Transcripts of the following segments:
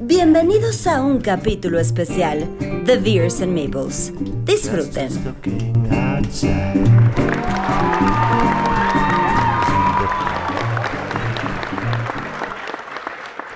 Bienvenidos a un capítulo especial de Beers and Maples. Disfruten.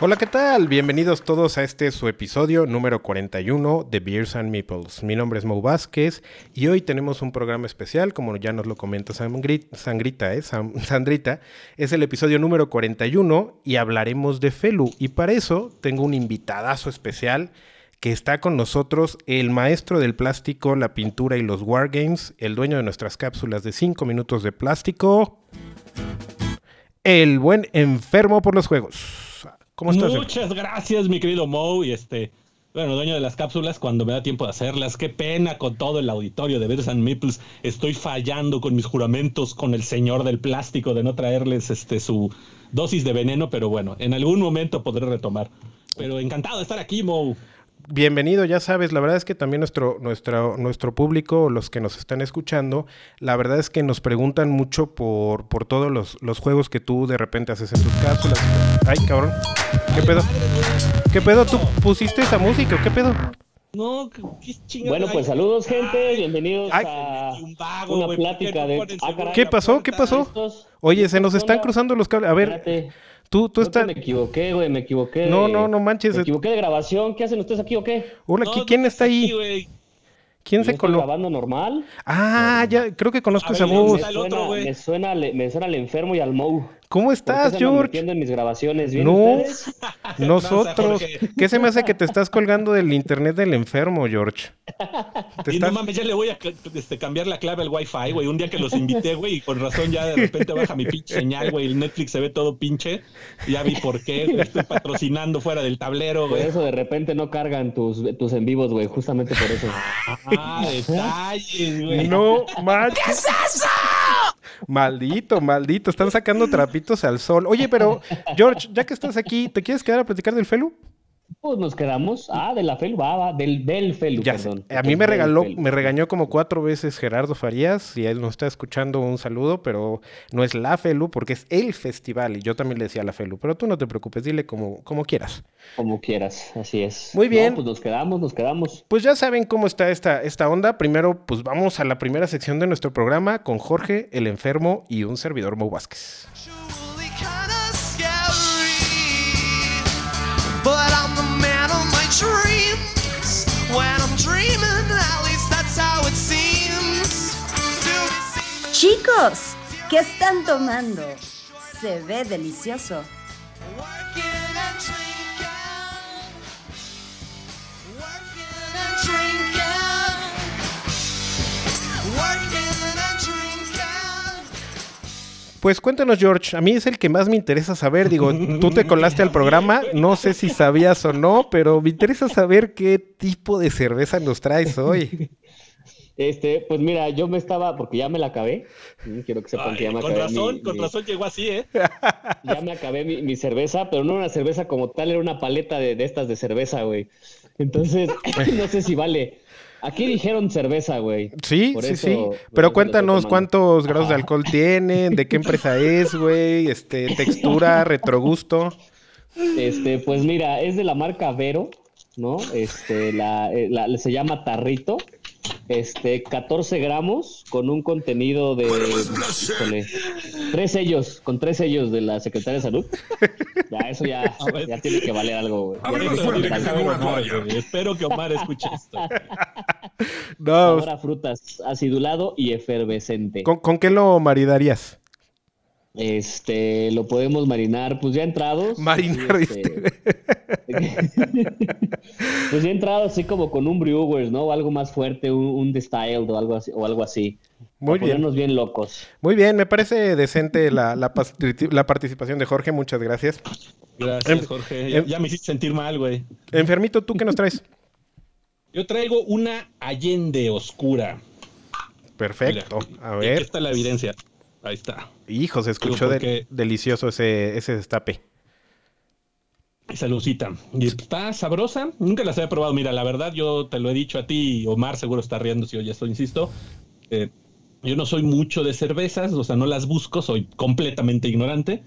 Hola, ¿qué tal? Bienvenidos todos a este su episodio número 41 de Beers and Meeples. Mi nombre es Mo Vázquez y hoy tenemos un programa especial, como ya nos lo comenta Sangrita, ¿eh? Sandrita. Es el episodio número 41 y hablaremos de Felu. Y para eso tengo un invitadazo especial que está con nosotros, el maestro del plástico, la pintura y los wargames, el dueño de nuestras cápsulas de 5 minutos de plástico, el buen enfermo por los juegos. Muchas gracias, mi querido Mo. Y este, bueno, dueño de las cápsulas, cuando me da tiempo de hacerlas. Qué pena con todo el auditorio de Beers and Meeples. Estoy fallando con mis juramentos con el señor del plástico de no traerles este su dosis de veneno, pero bueno, en algún momento podré retomar. Pero encantado de estar aquí, Mo bienvenido, ya sabes, la verdad es que también nuestro, nuestro, nuestro público, los que nos están escuchando, la verdad es que nos preguntan mucho por, por todos los, los juegos que tú de repente haces en tus cápsulas. Ay, cabrón, ¿qué pedo? ¿Qué pedo? ¿Tú pusiste esa música? ¿Qué pedo? No, qué chingada. Bueno, pues saludos, gente. Bienvenidos a una plática de. Ah, ¿Qué pasó? ¿Qué pasó? Oye, se nos están cruzando los cables. A ver. Tú, tú estás. Me equivoqué, güey, me equivoqué. No, no, no manches. Me equivoqué de grabación. ¿Qué hacen ustedes aquí o qué? Hola, ¿quién está ahí? ¿Quién se coló? grabando normal? Ah, ya, creo que conozco esa voz. Me suena, me suena, al enfermo y al Mou. ¿Cómo estás, George? en mis grabaciones. ¿Bien no, nosotros. ¿Qué se me hace que te estás colgando del internet del enfermo, George? y no mames, ya le voy a este, cambiar la clave al Wi-Fi, güey. Un día que los invité, güey, y con razón ya de repente baja mi pinche señal, güey. El Netflix se ve todo pinche. Ya vi por qué. Estoy patrocinando fuera del tablero, güey. Por eso de repente no cargan tus, tus en vivos, güey. Justamente por eso. Ah, detalles, güey. No, manches. ¿Qué es eso? Maldito, maldito. Están sacando trapitos al sol. Oye, pero, George, ya que estás aquí, ¿te quieres quedar a platicar del Felu? Pues nos quedamos. Ah, de la Felu, va, va, del, del Felu, perdón. A mí me regaló, me regañó como cuatro veces Gerardo Farías, y él nos está escuchando un saludo, pero no es la Felu, porque es el festival, y yo también le decía la Felu, pero tú no te preocupes, dile como, como quieras. Como quieras, así es. Muy bien. pues nos quedamos, nos quedamos. Pues ya saben cómo está esta, esta onda. Primero, pues vamos a la primera sección de nuestro programa con Jorge, el enfermo y un servidor Mo Vázquez. Chicos, ¿qué están tomando? Se ve delicioso. Pues cuéntanos, George. A mí es el que más me interesa saber. Digo, tú te colaste al programa. No sé si sabías o no, pero me interesa saber qué tipo de cerveza nos traes hoy. Este, pues mira, yo me estaba, porque ya me la acabé. Quiero que sepan que ya me con Razón, con razón llegó así, ¿eh? Ya me acabé mi, cerveza, pero no una cerveza como tal, era una paleta de, de estas de cerveza, güey. Entonces, no sé si vale. Aquí dijeron cerveza, güey. Sí, sí, sí. Pero cuéntanos cuántos grados de alcohol tienen, de qué empresa es, güey, este, textura, retrogusto. Este, pues mira, es de la marca Vero, ¿no? Este, la, eh, la se llama Tarrito. Este, 14 gramos con un contenido de tres sellos, con tres sellos de la Secretaría de Salud. Ya, eso ya, ya tiene que valer algo, güey. Espero que Omar escuche esto. No. Ahora frutas, acidulado y efervescente. ¿Con, ¿Con qué lo maridarías? Este, lo podemos marinar, pues ya entrados. Marinar. Este, pues ya entrados así como con un brewers, ¿no? O algo más fuerte, un, un distilled o algo así. O algo así. Muy bien. Ponernos bien locos. Muy bien, me parece decente la, la, participación de Jorge, muchas gracias. Gracias, Jorge. Ya, me hiciste sentir mal, güey. Enfermito, ¿tú qué nos traes? Yo traigo una Allende oscura. Perfecto. A ver. Aquí está la evidencia. Ahí está. Hijo, se escuchó delicioso ese, ese destape. Salucita. Y está sabrosa. Nunca las había probado. Mira, la verdad, yo te lo he dicho a ti. Omar seguro está riendo si yo ya esto insisto. Eh, yo no soy mucho de cervezas, o sea, no las busco, soy completamente ignorante.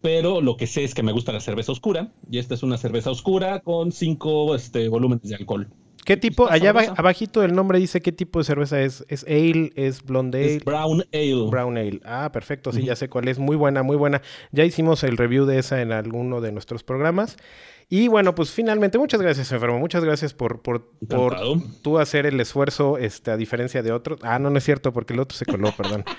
Pero lo que sé es que me gusta la cerveza oscura. Y esta es una cerveza oscura con cinco este, volúmenes de alcohol. ¿Qué tipo? Allá abajito del nombre dice qué tipo de cerveza es. ¿Es ale? ¿Es blonde ale? Es brown ale. Brown ale. Ah, perfecto. Sí, ya sé cuál es. Muy buena, muy buena. Ya hicimos el review de esa en alguno de nuestros programas. Y bueno, pues finalmente, muchas gracias, enfermo. Muchas gracias por, por, por tú hacer el esfuerzo, este, a diferencia de otros. Ah, no, no es cierto, porque el otro se coló, perdón.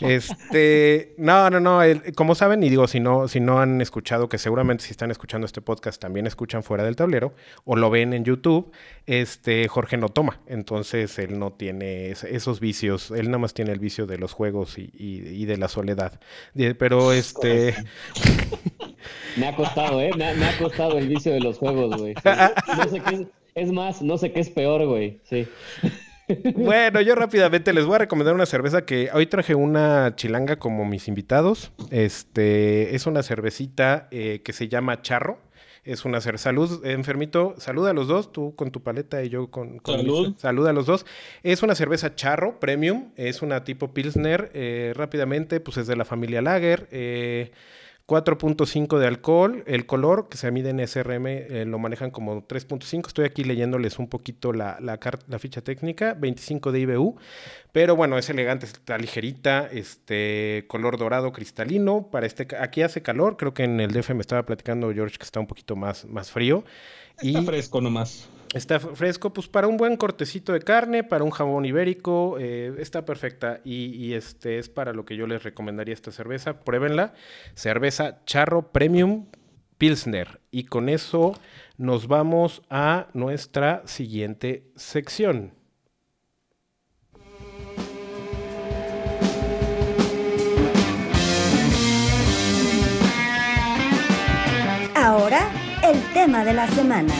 Este, no, no, no. como saben, y digo, si no, si no han escuchado, que seguramente si están escuchando este podcast también escuchan fuera del tablero, o lo ven en YouTube, este, Jorge no toma. Entonces él no tiene esos vicios. Él nada más tiene el vicio de los juegos y, y de la soledad. Pero este. Me ha costado, ¿eh? Me ha, costado el vicio de los juegos, güey. No sé qué es, es más, no sé qué es peor, güey. Sí. Bueno, yo rápidamente les voy a recomendar una cerveza que hoy traje una chilanga como mis invitados. Este es una cervecita eh, que se llama Charro. Es una cerveza. Salud, enfermito. Saluda a los dos, tú con tu paleta y yo con. Salud. Saluda a los dos. Es una cerveza Charro Premium. Es una tipo Pilsner. Eh, rápidamente, pues es de la familia Lager. Eh 4.5 de alcohol, el color que se mide en SRM eh, lo manejan como 3.5, estoy aquí leyéndoles un poquito la, la, la, ficha técnica, 25 de IBU, pero bueno, es elegante, está ligerita, este color dorado cristalino, para este, aquí hace calor, creo que en el DF me estaba platicando George que está un poquito más, más frío. Está fresco nomás. Está fresco, pues para un buen cortecito de carne, para un jabón ibérico, eh, está perfecta. Y, este es para lo que yo les recomendaría esta cerveza. Pruébenla. Cerveza Charro Premium Pilsner. Y con eso nos vamos a nuestra siguiente sección. Ahora, el tema de la semana.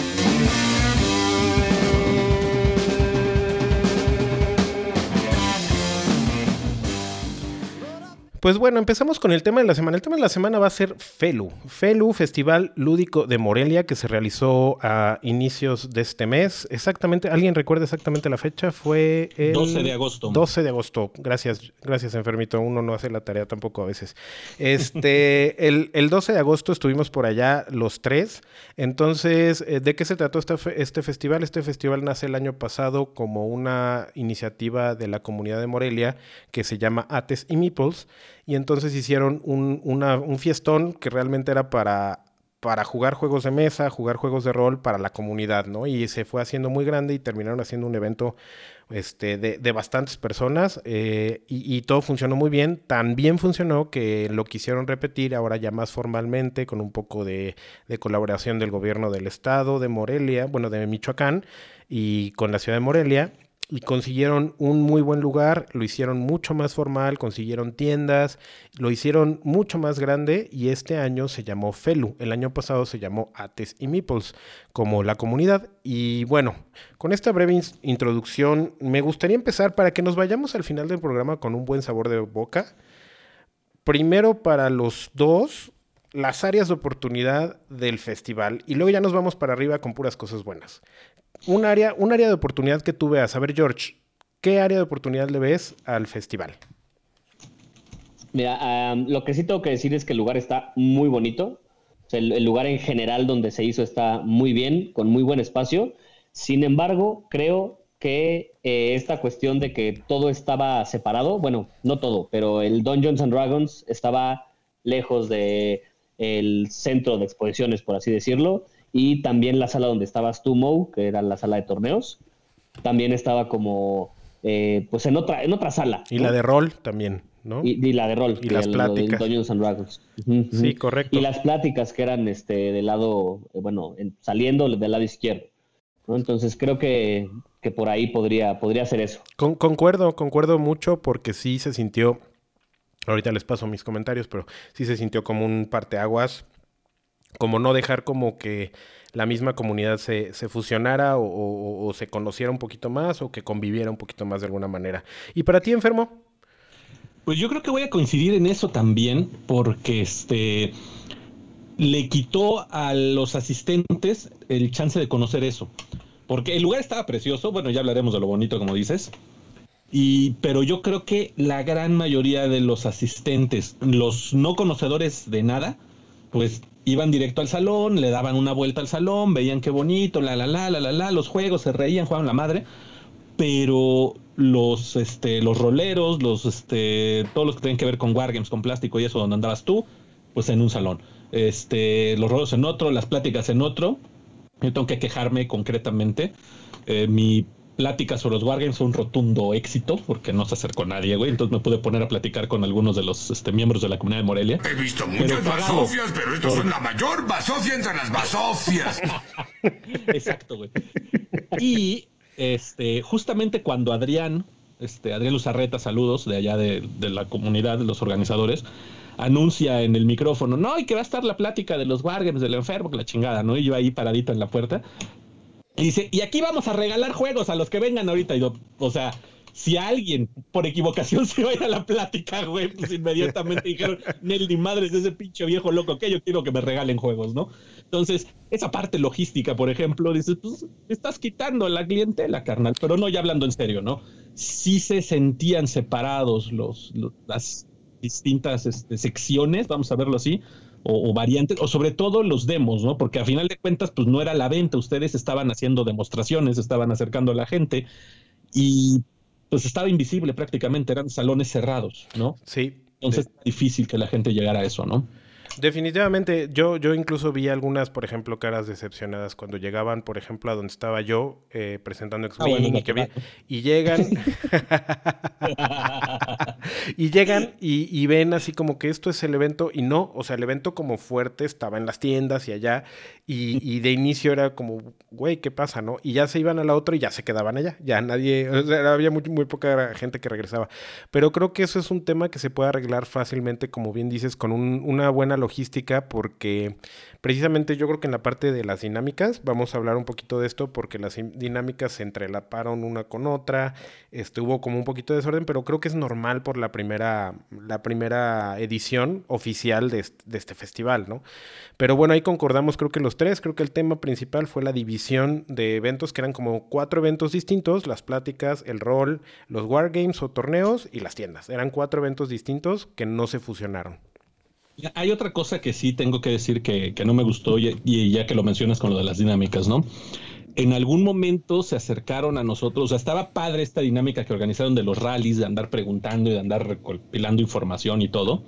Pues bueno, empezamos con el tema de la semana. El tema de la semana va a ser FELU. FELU, Festival Lúdico de Morelia, que se realizó a inicios de este mes. Exactamente, ¿alguien recuerda exactamente la fecha? Fue el 12 de agosto. 12 de agosto. Gracias, gracias, enfermito. Uno no hace la tarea tampoco a veces. Este, el, el 12 de agosto estuvimos por allá los tres. Entonces, eh, ¿de qué se trató este, este festival? Este festival nace el año pasado como una iniciativa de la comunidad de Morelia que se llama Ates y Meeples y entonces hicieron un, un fiestón que realmente era para, para jugar juegos de mesa, jugar juegos de rol para la comunidad, ¿no? Y se fue haciendo muy grande y terminaron haciendo un evento este, de, de bastantes personas eh, y, todo funcionó muy bien. También funcionó que lo quisieron repetir ahora ya más formalmente con un poco de, de colaboración del gobierno del estado de Morelia, bueno, de Michoacán y con la ciudad de Morelia y consiguieron un muy buen lugar, lo hicieron mucho más formal, consiguieron tiendas, lo hicieron mucho más grande y este año se llamó Felu, el año pasado se llamó Ates y Meeples como la comunidad. Y bueno, con esta breve introducción me gustaría empezar para que nos vayamos al final del programa con un buen sabor de boca. Primero para los dos, las áreas de oportunidad del festival. Y luego ya nos vamos para arriba con puras cosas buenas un área, un área de oportunidad que tú veas. A ver, George, ¿qué área de oportunidad le ves al festival? Mira, lo que sí tengo que decir es que el lugar está muy bonito. el, lugar en general donde se hizo está muy bien, con muy buen espacio. Sin embargo, creo que eh, esta cuestión de que todo estaba separado, bueno, no todo, pero el Dungeons and Dragons estaba lejos de el centro de exposiciones, por así decirlo, y también la sala donde estabas tú, Mo, que era la sala de torneos, también estaba como, eh, pues en otra, en otra sala. Y la de rol también, ¿no? Y, la de rol. Y las pláticas. Sí, correcto. Y las pláticas que eran este del lado, eh, bueno, saliendo del lado izquierdo. Entonces creo que, que, por ahí podría, podría ser eso. concuerdo, concuerdo mucho porque sí se sintió, ahorita les paso mis comentarios, pero sí se sintió como un parteaguas como no dejar como que la misma comunidad se, se fusionara o, se conociera un poquito más o que conviviera un poquito más de alguna manera. ¿Y para ti, enfermo? Pues yo creo que voy a coincidir en eso también, porque este le quitó a los asistentes el chance de conocer eso. Porque el lugar estaba precioso, bueno, ya hablaremos de lo bonito, como dices. Y, pero yo creo que la gran mayoría de los asistentes, los no conocedores de nada, pues iban directo al salón, le daban una vuelta al salón, veían qué bonito, la la la la la la, los juegos, se reían, jugaban la madre, pero los este los roleros, los este todos los que tienen que ver con wargames, con plástico y eso donde andabas tú, pues en un salón. Este, los roleros en otro, las pláticas en otro. Yo tengo que quejarme concretamente. Eh, mi pláticas sobre los Wargames fue un rotundo éxito porque no se acercó nadie, güey. Entonces me pude poner a platicar con algunos de los este, miembros de la comunidad de Morelia. He visto muchas basofias, pero estos son la mayor basofia entre las basofias. Exacto, güey. Y este, justamente cuando Adrián, este, Adrián Luzarreta, saludos de allá de, de la comunidad, de los organizadores, anuncia en el micrófono, no, y que va a estar la plática de los Wargames del enfermo, que la chingada, ¿no? Y yo ahí paradito en la puerta. Y dice, y aquí vamos a regalar juegos a los que vengan ahorita. Y yo, o sea, si alguien por equivocación se va a ir a la plática, güey, pues inmediatamente dijeron, Nel, ni madres de ese pinche viejo loco que yo quiero que me regalen juegos, ¿no? Entonces, esa parte logística, por ejemplo, dices, pues estás quitando la clientela, carnal, pero no ya hablando en serio, ¿no? Sí se sentían separados los, las distintas este, secciones, vamos a verlo así, o, variantes, o sobre todo los demos, ¿no? Porque a final de cuentas, pues no era la venta, ustedes estaban haciendo demostraciones, estaban acercando a la gente y pues estaba invisible prácticamente, eran salones cerrados, ¿no? Sí. Entonces es difícil que la gente llegara a eso, ¿no? Definitivamente, yo, yo incluso vi algunas, por ejemplo, caras decepcionadas cuando llegaban, por ejemplo, a donde estaba yo eh, presentando x Ah, bueno, y, que vi- claro. y llegan y llegan y, y ven así como que esto es el evento y no, o sea, el evento como fuerte estaba en las tiendas y allá y, y de inicio era como, güey, ¿qué pasa, no? Y ya se iban a la otra y ya se quedaban allá, ya nadie, o sea, había muy, muy poca gente que regresaba. Pero creo que eso es un tema que se puede arreglar fácilmente, como bien dices, con un- una buena logística, porque precisamente yo creo que en la parte de las dinámicas, vamos a hablar un poquito de esto, porque las in- dinámicas se entrelaparon una con otra, este, hubo como un poquito de desorden, pero creo que es normal por la primera, la primera edición oficial de este, de este festival, ¿no? Pero bueno, ahí concordamos creo que los tres, creo que el tema principal fue la división de eventos, que eran como cuatro eventos distintos, las pláticas, el rol, los wargames o torneos y las tiendas. Eran cuatro eventos distintos que no se fusionaron. Hay otra cosa que sí tengo que decir que, que no me gustó y, y ya que lo mencionas con lo de las dinámicas, ¿no? En algún momento se acercaron a nosotros, o sea, estaba padre esta dinámica que organizaron de los rallies, de andar preguntando y de andar recopilando información y todo.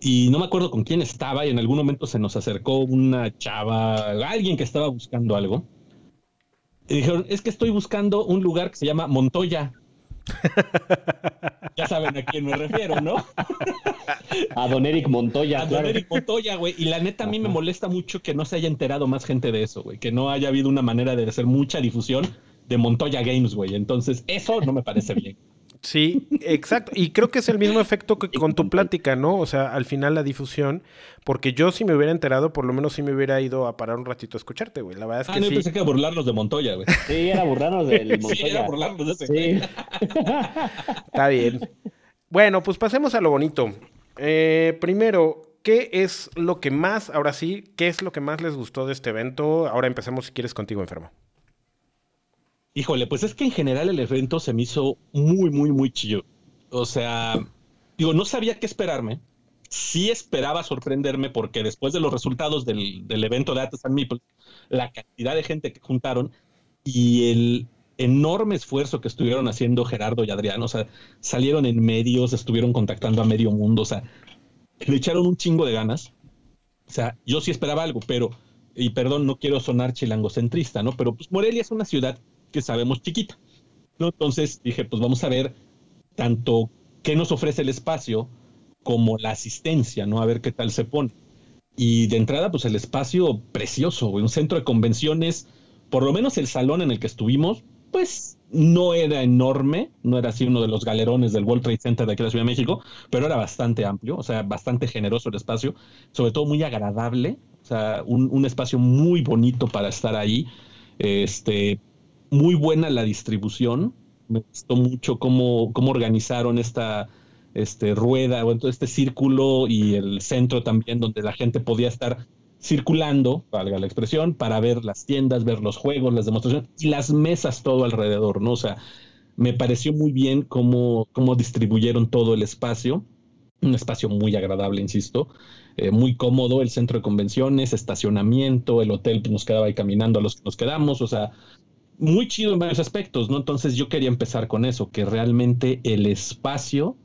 Y no me acuerdo con quién estaba y en algún momento se nos acercó una chava, alguien que estaba buscando algo. Y dijeron, es que estoy buscando un lugar que se llama Montoya. Ya saben a quién me refiero, ¿no? A don Eric Montoya, A don. Eric Montoya, güey. Y la neta, a mí me molesta mucho que no se haya enterado más gente de eso, güey. Que no haya habido una manera de hacer mucha difusión de Montoya Games, güey. Entonces, eso no me parece bien. Sí, exacto. Y creo que es el mismo efecto que con tu plática, ¿no? O sea, al final la difusión, porque yo si me hubiera enterado, por lo menos sí me hubiera ido a parar un ratito a escucharte, güey. La verdad es Ah, que no, yo sí. pensé que burlarnos de Montoya, güey. Sí, era burlarnos del Sí, Montoya. era burlarnos de ese, güey. Sí. Está bien. Bueno, pues pasemos a lo bonito. Eh, primero, ¿qué es lo que más, ahora sí, qué es lo que más les gustó de este evento? Ahora empecemos si quieres contigo, enfermo. Híjole, pues es que en general el evento se me hizo muy, muy, muy chido. O sea, digo, no sabía qué esperarme. Sí esperaba sorprenderme porque después de los resultados del, del evento de Atas and Meeple, la cantidad de gente que juntaron y el enorme esfuerzo que estuvieron haciendo Gerardo y Adrián, o sea, salieron en medios, estuvieron contactando a medio mundo, o sea, le echaron un chingo de ganas. O sea, yo sí esperaba algo, pero, y perdón, no quiero sonar chilangocentrista, ¿no? Pero pues Morelia es una ciudad que sabemos chiquita. Entonces dije, pues vamos a ver tanto qué nos ofrece el espacio como la asistencia, ¿no? A ver qué tal se pone. Y de entrada, pues el espacio precioso, un centro de convenciones, por lo menos el salón en el que estuvimos, pues no era enorme, no era así uno de los galerones del World Trade Center de aquí de la Ciudad de México, pero era bastante amplio, o sea, bastante generoso el espacio, sobre todo muy agradable, o sea, un, un espacio muy bonito para estar ahí, este, muy buena la distribución, me gustó mucho cómo, cómo organizaron esta, este, rueda, o todo este círculo y el centro también donde la gente podía estar circulando, valga la expresión, para ver las tiendas, ver los juegos, las demostraciones y las mesas todo alrededor, ¿no? O sea, me pareció muy bien cómo, cómo distribuyeron todo el espacio, un espacio muy agradable, insisto, eh, muy cómodo, el centro de convenciones, estacionamiento, el hotel pues, nos quedaba ahí caminando a los que nos quedamos, o sea, muy chido en varios aspectos, ¿no? Entonces yo quería empezar con eso, que realmente el espacio,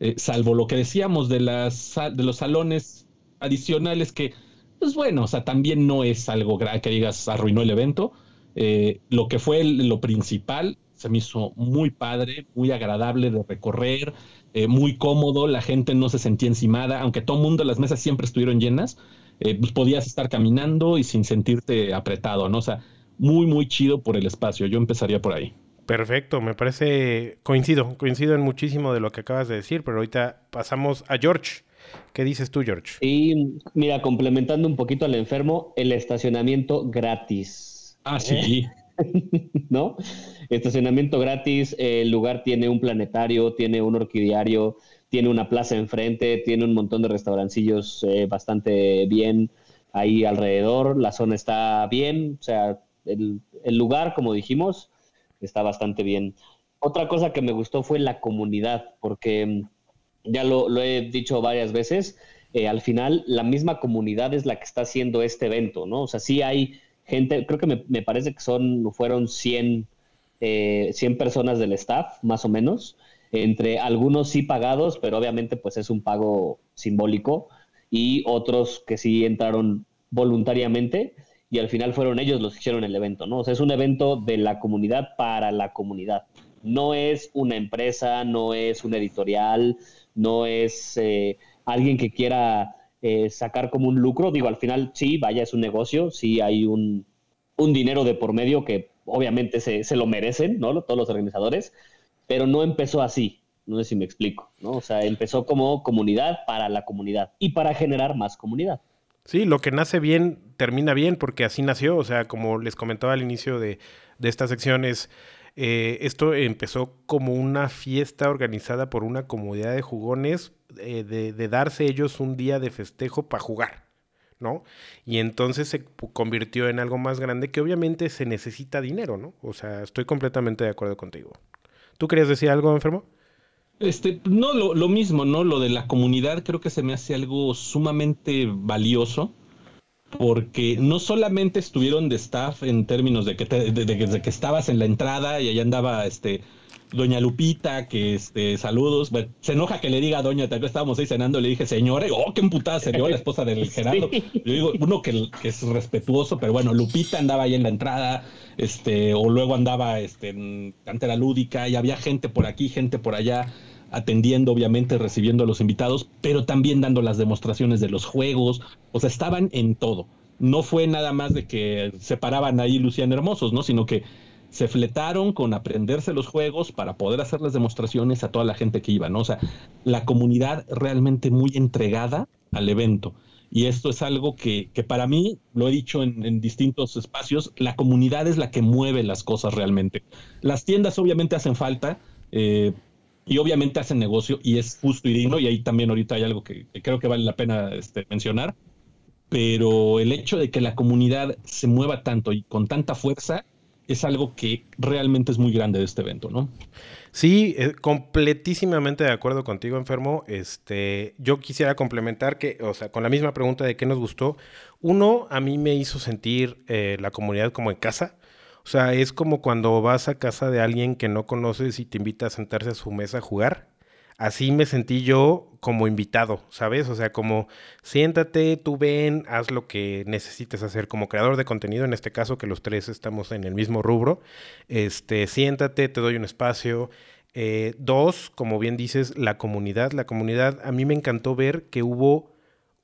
eh, salvo lo que decíamos de, las, de los salones adicionales que, pues bueno, o sea, también no es algo que digas arruinó el evento, eh, lo que fue lo principal se me hizo muy padre, muy agradable de recorrer, eh, muy cómodo, la gente no se sentía encimada, aunque todo mundo, las mesas siempre estuvieron llenas, pues podías estar caminando y sin sentirte apretado, ¿no? O sea, muy, muy chido por el espacio. Yo empezaría por ahí. Perfecto, me parece, coincido, coincido en muchísimo de lo que acabas de decir, pero ahorita pasamos a George. ¿Qué dices tú, George? Y mira, complementando un poquito al enfermo, el estacionamiento gratis. Ah, sí. ¿No? Estacionamiento gratis, el lugar tiene un planetario, tiene un orquidiario, tiene una plaza enfrente, tiene un montón de restaurancillos eh, bastante bien ahí alrededor, la zona está bien, o sea, el, lugar, como dijimos, está bastante bien. Otra cosa que me gustó fue la comunidad, porque mm, ya lo, he dicho varias veces, eh, al final la misma comunidad es la que está haciendo este evento, ¿no? O sea, sí hay gente, creo que me, parece que son, fueron 100, 100 eh, personas del staff, más o menos, entre algunos sí pagados, pero obviamente pues es un pago simbólico, y otros que sí entraron voluntariamente y al final fueron ellos los que hicieron el evento, ¿no? O sea, es un evento de la comunidad para la comunidad. No es una empresa, no es un editorial, no es eh, alguien que quiera eh, sacar como un lucro. Digo, al final sí, vaya, es un negocio, sí hay un, dinero de por medio que obviamente se, se, lo merecen, ¿no? Todos los organizadores, pero no empezó así. No sé si me explico, ¿no? O sea, empezó como comunidad para la comunidad y para generar más comunidad. Sí, lo que nace bien termina bien porque así nació. O sea, como les comentaba al inicio de, de esta eh, esto empezó como una fiesta organizada por una comunidad de jugones eh, de, de, darse ellos un día de festejo para jugar, ¿no? Y entonces se convirtió en algo más grande que obviamente se necesita dinero, ¿no? O sea, estoy completamente de acuerdo contigo. ¿Tú querías decir algo, enfermo? Este, no, lo, mismo, ¿no? Lo de la comunidad creo que se me hace algo sumamente valioso porque no solamente estuvieron de staff en términos de que, de, que estabas en la entrada y allá andaba este doña Lupita, que este, saludos, se enoja que le diga a doña, tal vez estábamos ahí cenando, le dije, señora, oh, qué emputada se vio la esposa del Gerardo. Yo digo, uno que, que, es respetuoso, pero bueno, Lupita andaba ahí en la entrada, este, o luego andaba este, en cantera lúdica, y había gente por aquí, gente por allá, atendiendo, obviamente, recibiendo a los invitados, pero también dando las demostraciones de los juegos, o sea, estaban en todo. No fue nada más de que se paraban ahí Luciano Hermosos, ¿no? Sino que se fletaron con aprenderse los juegos para poder hacer las demostraciones a toda la gente que iba, ¿no? O sea, la comunidad realmente muy entregada al evento. Y esto es algo que, que para mí, lo he dicho en, distintos espacios, la comunidad es la que mueve las cosas realmente. Las tiendas obviamente hacen falta eh, y obviamente hacen negocio y es justo y digno y ahí también ahorita hay algo que, creo que vale la pena este, mencionar. Pero el hecho de que la comunidad se mueva tanto y con tanta fuerza es algo que realmente es muy grande de este evento, ¿no? Sí, eh, completísimamente de acuerdo contigo, enfermo. Este, yo quisiera complementar que, o sea, con la misma pregunta de qué nos gustó. Uno, a mí me hizo sentir eh, la comunidad como en casa. O sea, es como cuando vas a casa de alguien que no conoces y te invita a sentarse a su mesa a jugar así me sentí yo como invitado, ¿sabes? O sea, como siéntate, tú ven, haz lo que necesites hacer como creador de contenido, en este caso que los tres estamos en el mismo rubro, este, siéntate, te doy un espacio. Eh, dos, como bien dices, la comunidad. La comunidad, a mí me encantó ver que hubo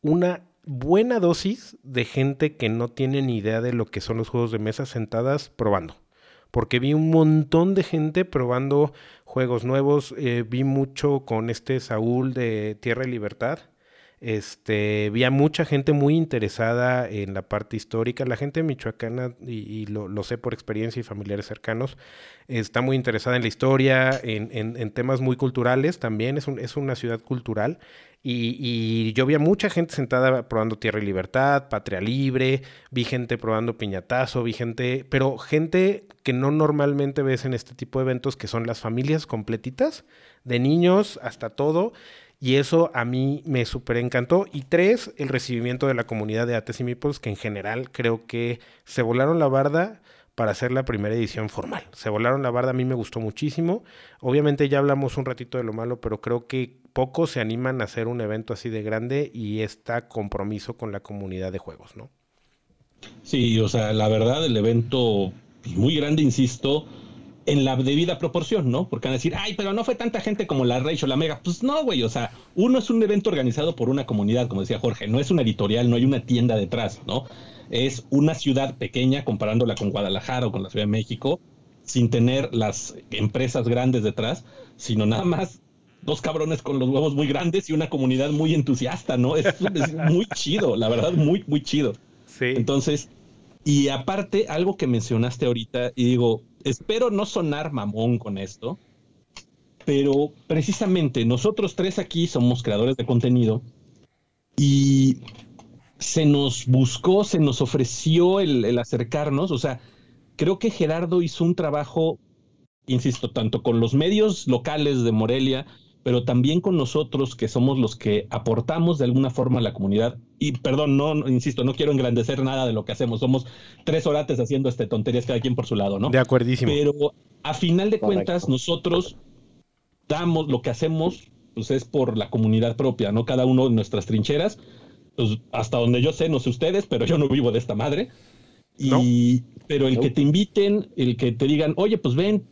una buena dosis de gente que no tiene ni idea de lo que son los juegos de mesa sentadas probando porque vi un montón de gente probando juegos nuevos. Eh, vi mucho con este Saúl de Tierra y Libertad. Este, vi a mucha gente muy interesada en la parte histórica. La gente michoacana, y, lo, sé por experiencia y familiares cercanos, está muy interesada en la historia, en, temas muy culturales también. Es, es una ciudad cultural. Y, yo vi a mucha gente sentada probando Tierra y Libertad, Patria Libre, vi gente probando Piñatazo, vi gente, pero gente que no normalmente ves en este tipo de eventos, que son las familias completitas, de niños hasta todo. Y eso a mí me súper encantó. Y tres, el recibimiento de la comunidad de Ates y Mipos, que en general creo que se volaron la barda para hacer la primera edición formal. Se volaron la barda, a mí me gustó muchísimo. Obviamente ya hablamos un ratito de lo malo, pero creo que pocos se animan a hacer un evento así de grande y está compromiso con la comunidad de juegos, ¿no? Sí, o sea, la verdad, el evento pues, muy grande, insisto, en la debida proporción, ¿no? Porque van a decir, ay, pero no fue tanta gente como la Rage o la Mega. Pues no, güey, o sea, uno es un evento organizado por una comunidad, como decía Jorge, no es una editorial, no hay una tienda detrás, ¿no? Es una ciudad pequeña comparándola con Guadalajara o con la Ciudad de México, sin tener las empresas grandes detrás, sino nada más dos cabrones con los huevos muy grandes y una comunidad muy entusiasta, ¿no? Es, muy chido, la verdad, muy, muy chido. Sí. Entonces, y aparte, algo que mencionaste ahorita, y digo, espero no sonar mamón con esto, pero precisamente nosotros tres aquí somos creadores de contenido y se nos buscó, se nos ofreció el, acercarnos, o sea, creo que Gerardo hizo un trabajo, insisto, tanto con los medios locales de Morelia, pero también con nosotros que somos los que aportamos de alguna forma a la comunidad. Y perdón, no, insisto, no quiero engrandecer nada de lo que hacemos. Somos tres orates haciendo este tonterías cada quien por su lado, ¿no? De acuerdísimo. Pero a final de cuentas, nosotros damos lo que hacemos, pues es por la comunidad propia, ¿no? Cada uno en nuestras trincheras. Pues hasta donde yo sé, no sé ustedes, pero yo no vivo de esta madre. Y, pero el que te inviten, el que te digan, oye, pues ven,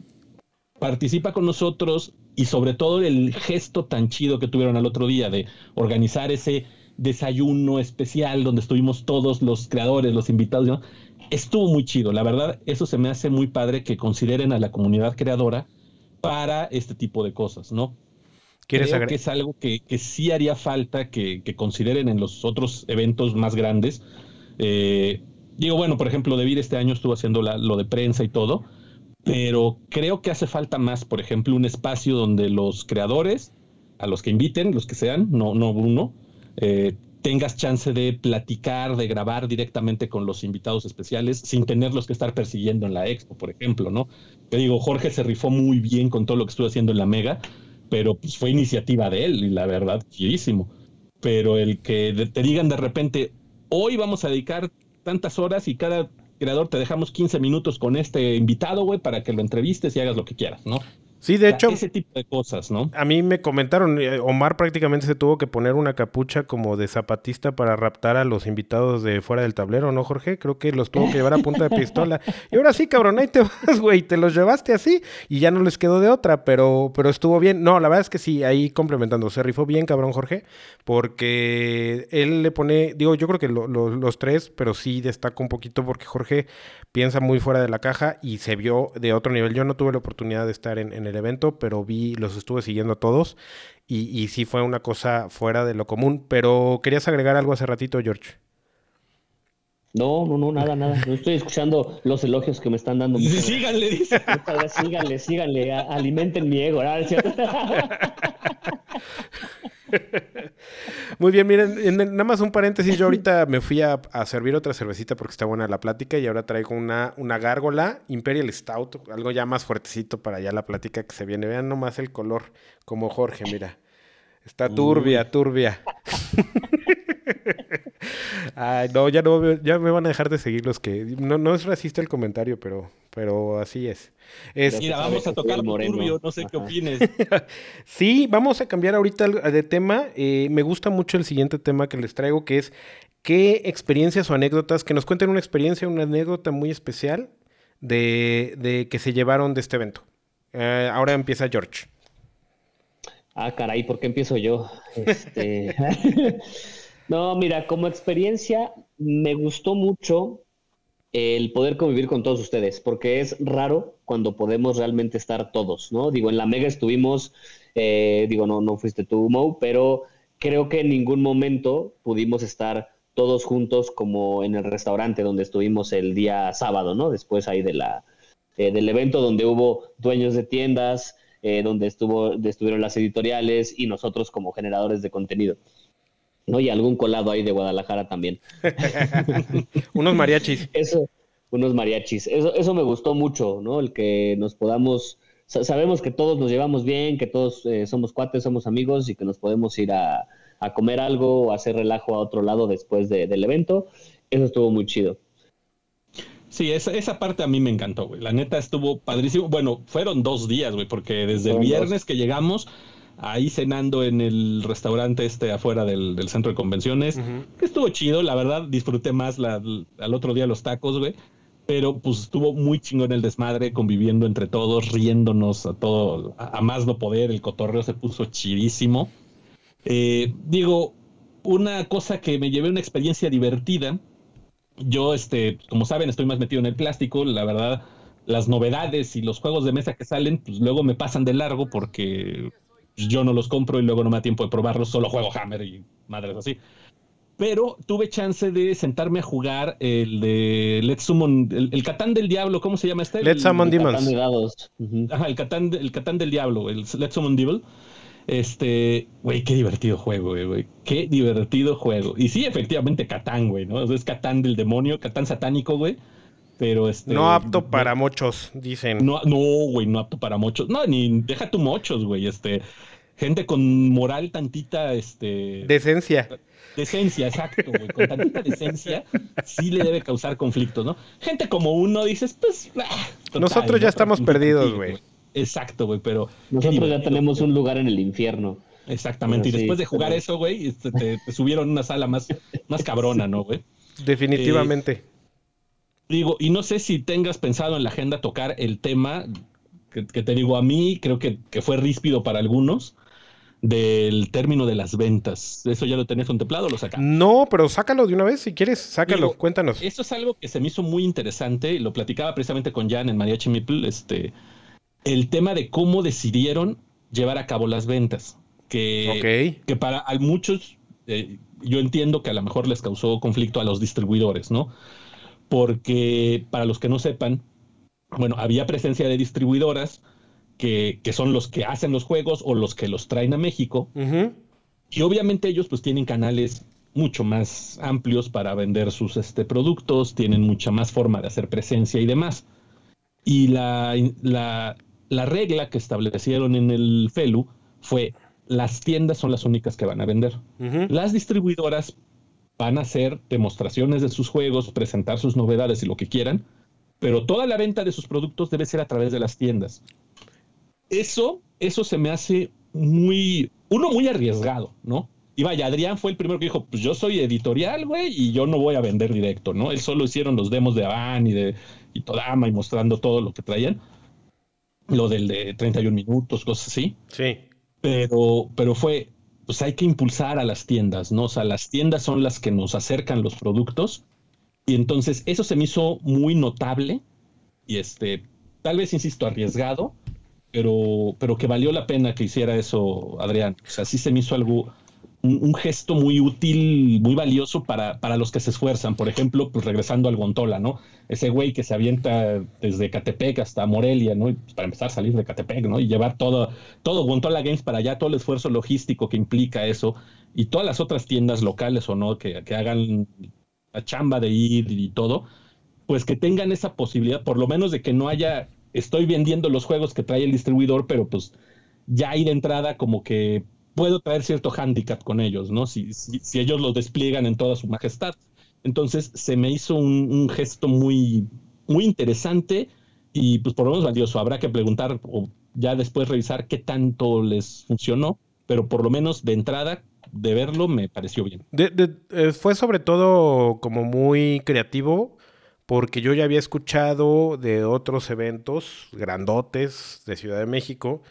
participa con nosotros, y sobre todo el gesto tan chido que tuvieron al otro día de organizar ese desayuno especial donde estuvimos todos los creadores, los invitados, estuvo muy chido. La verdad, eso se me hace muy padre que consideren a la comunidad creadora para este tipo de cosas, ¿no? Creo que es algo que, sí haría falta que, consideren en los otros eventos más grandes. Eh, digo, bueno, por ejemplo, David este año estuvo haciendo lo de prensa y todo, pero creo que hace falta más, por ejemplo, un espacio donde los creadores, a los que inviten, los que sean, no, no uno, eh, tengas chance de platicar, de grabar directamente con los invitados especiales sin tenerlos que estar persiguiendo en la expo, por ejemplo, ¿no? Te digo, Jorge se rifó muy bien con todo lo que estuvo haciendo en la Mega, pero pues fue iniciativa de él y la verdad, chidísimo. Pero el que te digan de repente, hoy vamos a dedicar tantas horas y cada creador, te dejamos 15 minutos con este invitado, güey, para que lo entrevistes y hagas lo que quieras, ¿no? Sí, de hecho. Ese tipo de cosas, ¿no? A mí me comentaron, eh, Omar prácticamente se tuvo que poner una capucha como de zapatista para raptar a los invitados de fuera del tablero, ¿no, Jorge? Creo que los tuvo que llevar a punta de pistola. Y ahora sí, cabrón, ahí te vas, güey, te los llevaste así y ya no les quedó de otra, pero, pero estuvo bien. No, la verdad es que sí, ahí complementando, se rifó bien, cabrón, Jorge, porque él le pone, digo, yo creo que los tres, pero sí destaca un poquito porque Jorge piensa muy fuera de la caja y se vio de otro nivel. Yo no tuve la oportunidad de estar en, el evento, pero vi, los estuve siguiendo a todos y, y, sí fue una cosa fuera de lo común. Pero querías agregar algo hace ratito, George. No, no, no, nada, nada. No estoy escuchando los elogios que me están dando. Síganle, dice. Síganle, síganle, alimenten mi ego. Muy bien, miren, nada más un paréntesis. Yo ahorita me fui a, servir otra cervecita porque está buena la plática y ahora traigo una, una gárgola Imperial Stout, algo ya más fuertecito para ya la plática que se viene. Vean nomás el color, como Jorge, mira. Está turbia, turbia. Ay, no, ya no, ya me van a dejar de seguir los que. No, no es racista el comentario, pero, pero así es. Mira, vamos a tocar turbio, no sé qué opines. sí, vamos a cambiar ahorita de tema. Eh, me gusta mucho el siguiente tema que les traigo, que es qué experiencias o anécdotas, que nos cuenten una experiencia, una anécdota muy especial de, de que se llevaron de este evento. Eh, ahora empieza George. Ah, caray, ¿por qué empiezo yo? Este... No, mira, como experiencia me gustó mucho el poder convivir con todos ustedes, porque es raro cuando podemos realmente estar todos, ¿no? Digo, en la Mega estuvimos, eh, digo, no, no fuiste tú, Mo, pero creo que en ningún momento pudimos estar todos juntos como en el restaurante donde estuvimos el día sábado, ¿no? Después ahí de la, eh, del evento donde hubo dueños de tiendas, eh, donde estuvo, estuvieron las editoriales y nosotros como generadores de contenido. ¿No? Y algún colado ahí de Guadalajara también. unos mariachis. Eso, unos mariachis. Eso, eso me gustó mucho, ¿no? El que nos podamos, sabemos que todos nos llevamos bien, que todos eh, somos cuates, somos amigos y que nos podemos ir a, a comer algo o hacer relajo a otro lado después del evento. Eso estuvo muy chido. Sí, esa, esa parte a mí me encantó, güey. La neta estuvo padrísimo. Bueno, fueron dos días, güey, porque desde el viernes que llegamos, ahí cenando en el restaurante este afuera del, centro de convenciones, que estuvo chido, la verdad, disfruté más al otro día los tacos, güey. Pero pues estuvo muy chingón el desmadre, conviviendo entre todos, riéndonos a todo, a, más no poder, el cotorreo se puso chidísimo. Eh, digo, una cosa que me llevé una experiencia divertida. Yo, este, como saben, estoy más metido en el plástico. La verdad, las novedades y los juegos de mesa que salen, pues luego me pasan de largo porque yo no los compro y luego no me da tiempo de probarlos. Solo juego Hammer y madres así. Pero tuve chance de sentarme a jugar el de Let's Summon, el, Catán del Diablo, ¿cómo se llama este? Let's Summon Demons. Ajá, el Catán, el Catán del Diablo, el Let's Summon Devil. Este, güey, qué divertido juego, güey, Qué divertido juego. Y sí, efectivamente, Catán, güey, ¿no? es Catán del demonio, Catán satánico, güey. Pero este. No apto para muchos, dicen. No, no, güey, no apto para muchos. No, ni deja tu mochos, güey. Este. Gente con moral tantita, este. Decencia. Decencia, exacto, güey. Con tantita decencia, sí le debe causar conflictos, ¿no? Gente como uno, dices, pues. Ah, Nosotros ya estamos perdidos, güey. Exacto, güey, pero... Nosotros ya tenemos un lugar en el infierno. Exactamente, y después de jugar eso, güey, este, te, subieron una sala más, más cabrona, ¿no, güey? Definitivamente. Eh, digo, y no sé si tengas pensado en la agenda tocar el tema que, te digo a mí, creo que, fue ríspido para algunos, del término de las ventas. ¿Eso ya lo tenés contemplado o lo sacamos? No, pero sácalo de una vez si quieres, sácalo, cuéntanos. Eso es algo que se me hizo muy interesante, lo platicaba precisamente con Jan en Mariachi Mipl, este el tema de cómo decidieron llevar a cabo las ventas. Que, que para muchos, eh, yo entiendo que a lo mejor les causó conflicto a los distribuidores, ¿no? Porque para los que no sepan, bueno, había presencia de distribuidoras que, son los que hacen los juegos o los que los traen a México. Y obviamente ellos pues tienen canales mucho más amplios para vender sus este, productos, tienen mucha más forma de hacer presencia y demás. Y la, la, la regla que establecieron en el FELU fue las tiendas son las únicas que van a vender. Las distribuidoras van a hacer demostraciones de sus juegos, presentar sus novedades y lo que quieran, pero toda la venta de sus productos debe ser a través de las tiendas. Eso, eso se me hace muy, uno muy arriesgado, ¿no? Y vaya, Adrián fue el primero que dijo, pues yo soy editorial, güey, y yo no voy a vender directo, ¿no? Él solo hicieron los demos de Avan y de y Todama y mostrando todo lo que traían lo del de 31 minutos, cosas así. Sí. Pero, pero fue, pues hay que impulsar a las tiendas, ¿no? O sea, las tiendas son las que nos acercan los productos. Y entonces eso se me hizo muy notable y este, tal vez, insisto, arriesgado, pero, pero que valió la pena que hiciera eso, Adrián. O sea, sí se me hizo algo, un, gesto muy útil, muy valioso para, para, los que se esfuerzan. Por ejemplo, pues regresando al Gontola, ¿no? Ese güey que se avienta desde Catepec hasta Morelia, ¿no? Pues, para empezar a salir de Catepec, ¿no? Y llevar todo, todo Gontola Games para allá, todo el esfuerzo logístico que implica eso. Y todas las otras tiendas locales o no, que, que hagan la chamba de ir y todo, pues que tengan esa posibilidad, por lo menos de que no haya, estoy vendiendo los juegos que trae el distribuidor, pero pues ya hay de entrada como que puedo traer cierto hándicap con ellos, ¿no? Si, si, ellos lo despliegan en toda su majestad. Entonces se me hizo un, gesto muy, muy interesante y pues por lo menos valioso. Habrá que preguntar o ya después revisar qué tanto les funcionó, pero por lo menos de entrada de verlo me pareció bien. Eh, fue sobre todo como muy creativo porque yo ya había escuchado de otros eventos grandotes de Ciudad de México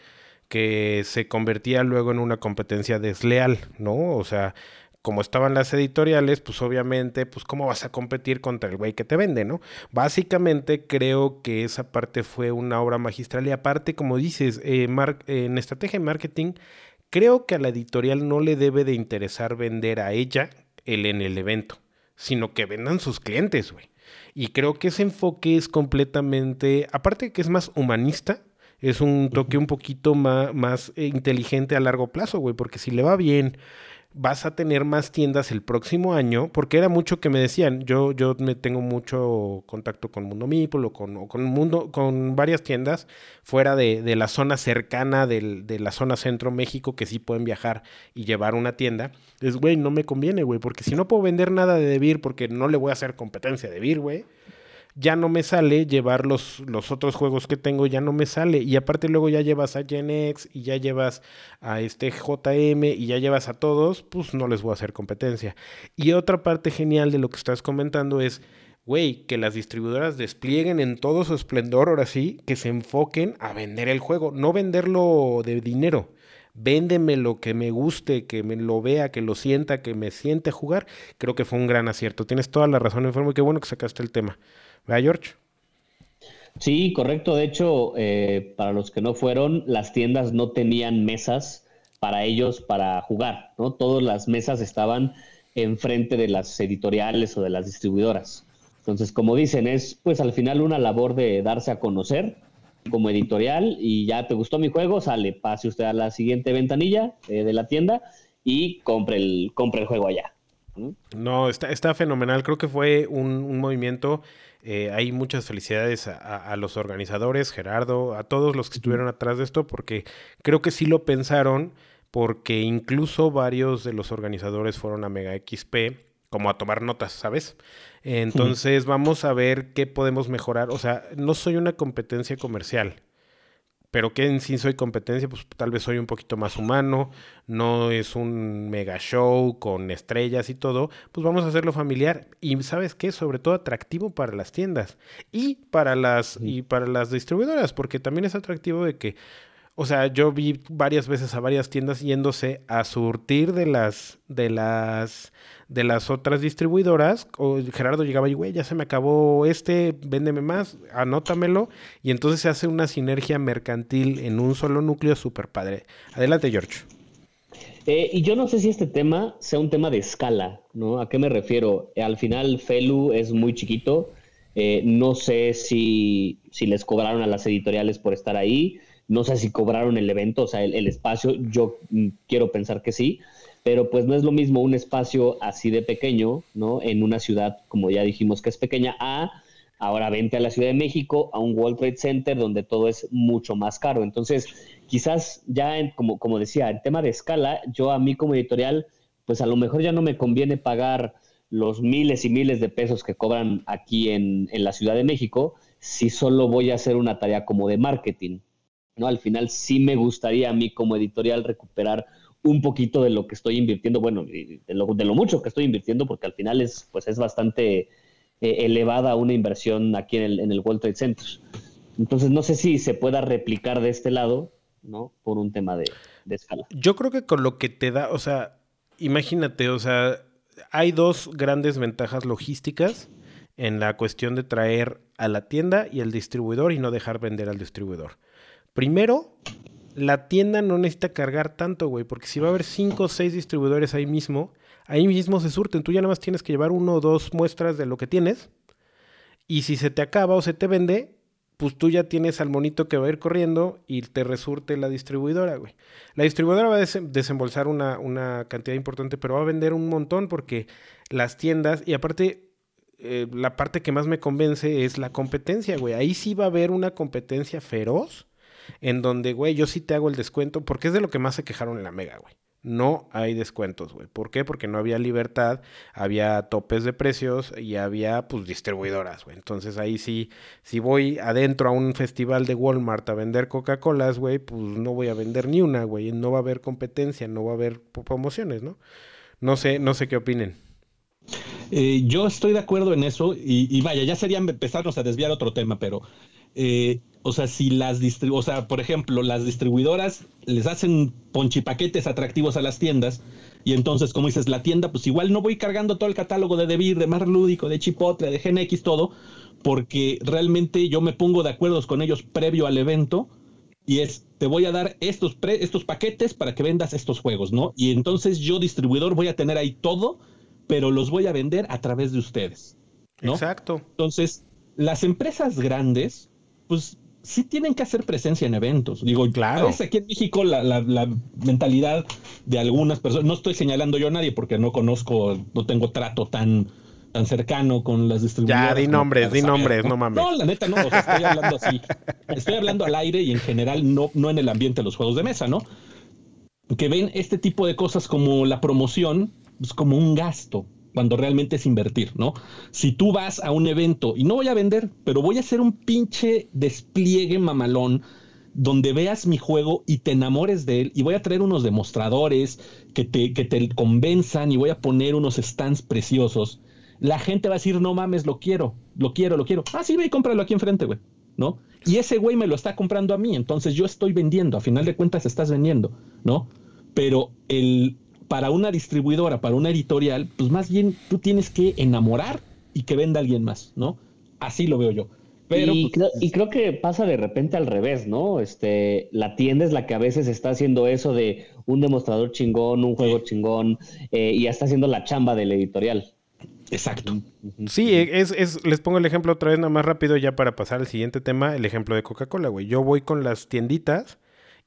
que se convertía luego en una competencia desleal, ¿no? O sea, como estaban las editoriales, pues obviamente, pues cómo vas a competir contra el güey que te vende, ¿no? Básicamente creo que esa parte fue una obra magistral y aparte, como dices, eh, en estrategia de marketing, creo que a la editorial no le debe de interesar vender a ella el en el evento, sino que vendan sus clientes, güey. Y creo que ese enfoque es completamente, aparte de que es más humanista, es un toque un poquito más, más inteligente a largo plazo, güey, porque si le va bien, vas a tener más tiendas el próximo año, porque era mucho que me decían, yo, yo me tengo mucho contacto con Mundo o con, con, mundo, con varias tiendas fuera de, de la zona cercana del, de la zona centro México que sí pueden viajar y llevar una tienda. Es, güey, no me conviene, güey, porque si no puedo vender nada de Debir porque no le voy a hacer competencia de Debir, güey ya no me sale llevar los, los otros juegos que tengo, ya no me sale. Y aparte luego ya llevas a Gen X y ya llevas a este JM y ya llevas a todos, pues no les voy a hacer competencia. Y otra parte genial de lo que estás comentando es, güey, que las distribuidoras desplieguen en todo su esplendor, ahora sí, que se enfoquen a vender el juego, no venderlo de dinero. Véndeme lo que me guste, que me lo vea, que lo sienta, que me siente jugar. Creo que fue un gran acierto. Tienes toda la razón, enfermo, y qué bueno que sacaste el tema. ¿Verdad, George? Sí, correcto. De hecho, eh, para los que no fueron, las tiendas no tenían mesas para ellos para jugar, ¿no? Todas las mesas estaban enfrente de las editoriales o de las distribuidoras. Entonces, como dicen, es pues al final una labor de darse a conocer como editorial y ya te gustó mi juego, sale, pase usted a la siguiente ventanilla eh, de la tienda y compre el, compre el juego allá. No, está, está fenomenal. Creo que fue un, un movimiento eh, hay muchas felicidades a, los organizadores, Gerardo, a todos los que estuvieron atrás de esto, porque creo que sí lo pensaron, porque incluso varios de los organizadores fueron a Mega XP como a tomar notas, ¿sabes? Entonces vamos a ver qué podemos mejorar. O sea, no soy una competencia comercial pero que en sí soy competencia, pues tal vez soy un poquito más humano, no es un mega show con estrellas y todo, pues vamos a hacerlo familiar y sabes qué, sobre todo atractivo para las tiendas y para las y para las distribuidoras, porque también es atractivo de que o sea, yo vi varias veces a varias tiendas yéndose a surtir de las de las de las otras distribuidoras. O Gerardo llegaba y, güey, ya se me acabó este, véndeme más, anótamelo. Y entonces se hace una sinergia mercantil en un solo núcleo súper padre. Adelante, George. Eh, y yo no sé si este tema sea un tema de escala, ¿no? ¿A qué me refiero? al final, Felu es muy chiquito. Eh, no sé si, si les cobraron a las editoriales por estar ahí no sé si cobraron el evento, o sea, el, espacio, yo mm, quiero pensar que sí, pero pues no es lo mismo un espacio así de pequeño, ¿no? En una ciudad, como ya dijimos que es pequeña, a ahora vente a la Ciudad de México, a un World Trade Center donde todo es mucho más caro. Entonces, quizás ya, como, como decía, en tema de escala, yo a mí como editorial, pues a lo mejor ya no me conviene pagar los miles y miles de pesos que cobran aquí en, en la Ciudad de México si solo voy a hacer una tarea como de marketing. ¿no? Al final sí me gustaría a mí como editorial recuperar un poquito de lo que estoy invirtiendo, bueno, de lo, de lo mucho que estoy invirtiendo, porque al final es, pues es bastante eh, elevada una inversión aquí en el, World Trade Center. Entonces no sé si se pueda replicar de este lado, ¿no? Por un tema de, de escala. Yo creo que con lo que te da, o sea, imagínate, o sea, hay dos grandes ventajas logísticas en la cuestión de traer a la tienda y al distribuidor y no dejar vender al distribuidor. Primero, la tienda no necesita cargar tanto, güey, porque si va a haber cinco o seis distribuidores ahí mismo, ahí mismo se surten. Tú ya nada más tienes que llevar uno o dos muestras de lo que tienes. Y si se te acaba o se te vende, pues tú ya tienes al monito que va a ir corriendo y te resurte la distribuidora, güey. La distribuidora va a desembolsar una, una, cantidad importante, pero va a vender un montón porque las tiendas, y aparte, eh, la parte que más me convence es la competencia, güey. Ahí sí va a haber una competencia feroz en donde, güey, yo sí te hago el descuento, porque es de lo que más se quejaron en la Mega, güey. No hay descuentos, güey. ¿Por qué? Porque no había libertad, había topes de precios y había, pues, distribuidoras, güey. Entonces ahí sí, si voy adentro a un festival de Walmart a vender Coca-Colas, güey, pues no voy a vender ni una, güey. No va a haber competencia, no va a haber promociones, ¿no? No sé, no sé qué opinen. Eh, yo estoy de acuerdo en eso y, vaya, ya sería empezarnos a desviar otro tema, pero eh, o sea, si las o sea, por ejemplo, las distribuidoras les hacen ponchipaquetes atractivos a las tiendas, y entonces, como dices, la tienda, pues igual no voy cargando todo el catálogo de Debir, de Mar Lúdico, de Chipotle, de GenX, todo, porque realmente yo me pongo de acuerdo con ellos previo al evento y es, te voy a dar estos, estos paquetes para que vendas estos juegos, ¿no? Y entonces yo, distribuidor, voy a tener ahí todo, pero los voy a vender a través de ustedes, ¿no? Exacto. Entonces, las empresas grandes, pues sí tienen que hacer presencia en eventos. Digo, claro. A aquí en México la, la, mentalidad de algunas personas, no estoy señalando yo a nadie porque no conozco, no tengo trato tan tan cercano con las distribuidoras. Ya, di nombres, di nombres, no, mames. No, la neta no, estoy hablando así. Estoy hablando al aire y en general no, no en el ambiente de los juegos de mesa, ¿no? Que ven este tipo de cosas como la promoción, pues como un gasto, cuando realmente es invertir, ¿no? Si tú vas a un evento y no voy a vender, pero voy a hacer un pinche despliegue mamalón donde veas mi juego y te enamores de él y voy a traer unos demostradores que te, que te convenzan y voy a poner unos stands preciosos la gente va a decir, no mames, lo quiero, lo quiero, lo quiero. Ah, sí, ve y cómpralo aquí enfrente, güey, ¿no? Y ese güey me lo está comprando a mí, entonces yo estoy vendiendo, a final de cuentas estás vendiendo, ¿no? Pero el, para una distribuidora, para una editorial, pues más bien tú tienes que enamorar y que venda alguien más, ¿no? Así lo veo yo. Pero, y, pues, creo, que pasa de repente al revés, ¿no? Este, la tienda es la que a veces está haciendo eso de un demostrador chingón, un juego chingón, eh, y ya está haciendo la chamba del editorial. Exacto. Sí, es, es, les pongo el ejemplo otra vez nada más rápido ya para pasar al siguiente tema, el ejemplo de Coca-Cola, güey. Yo voy con las tienditas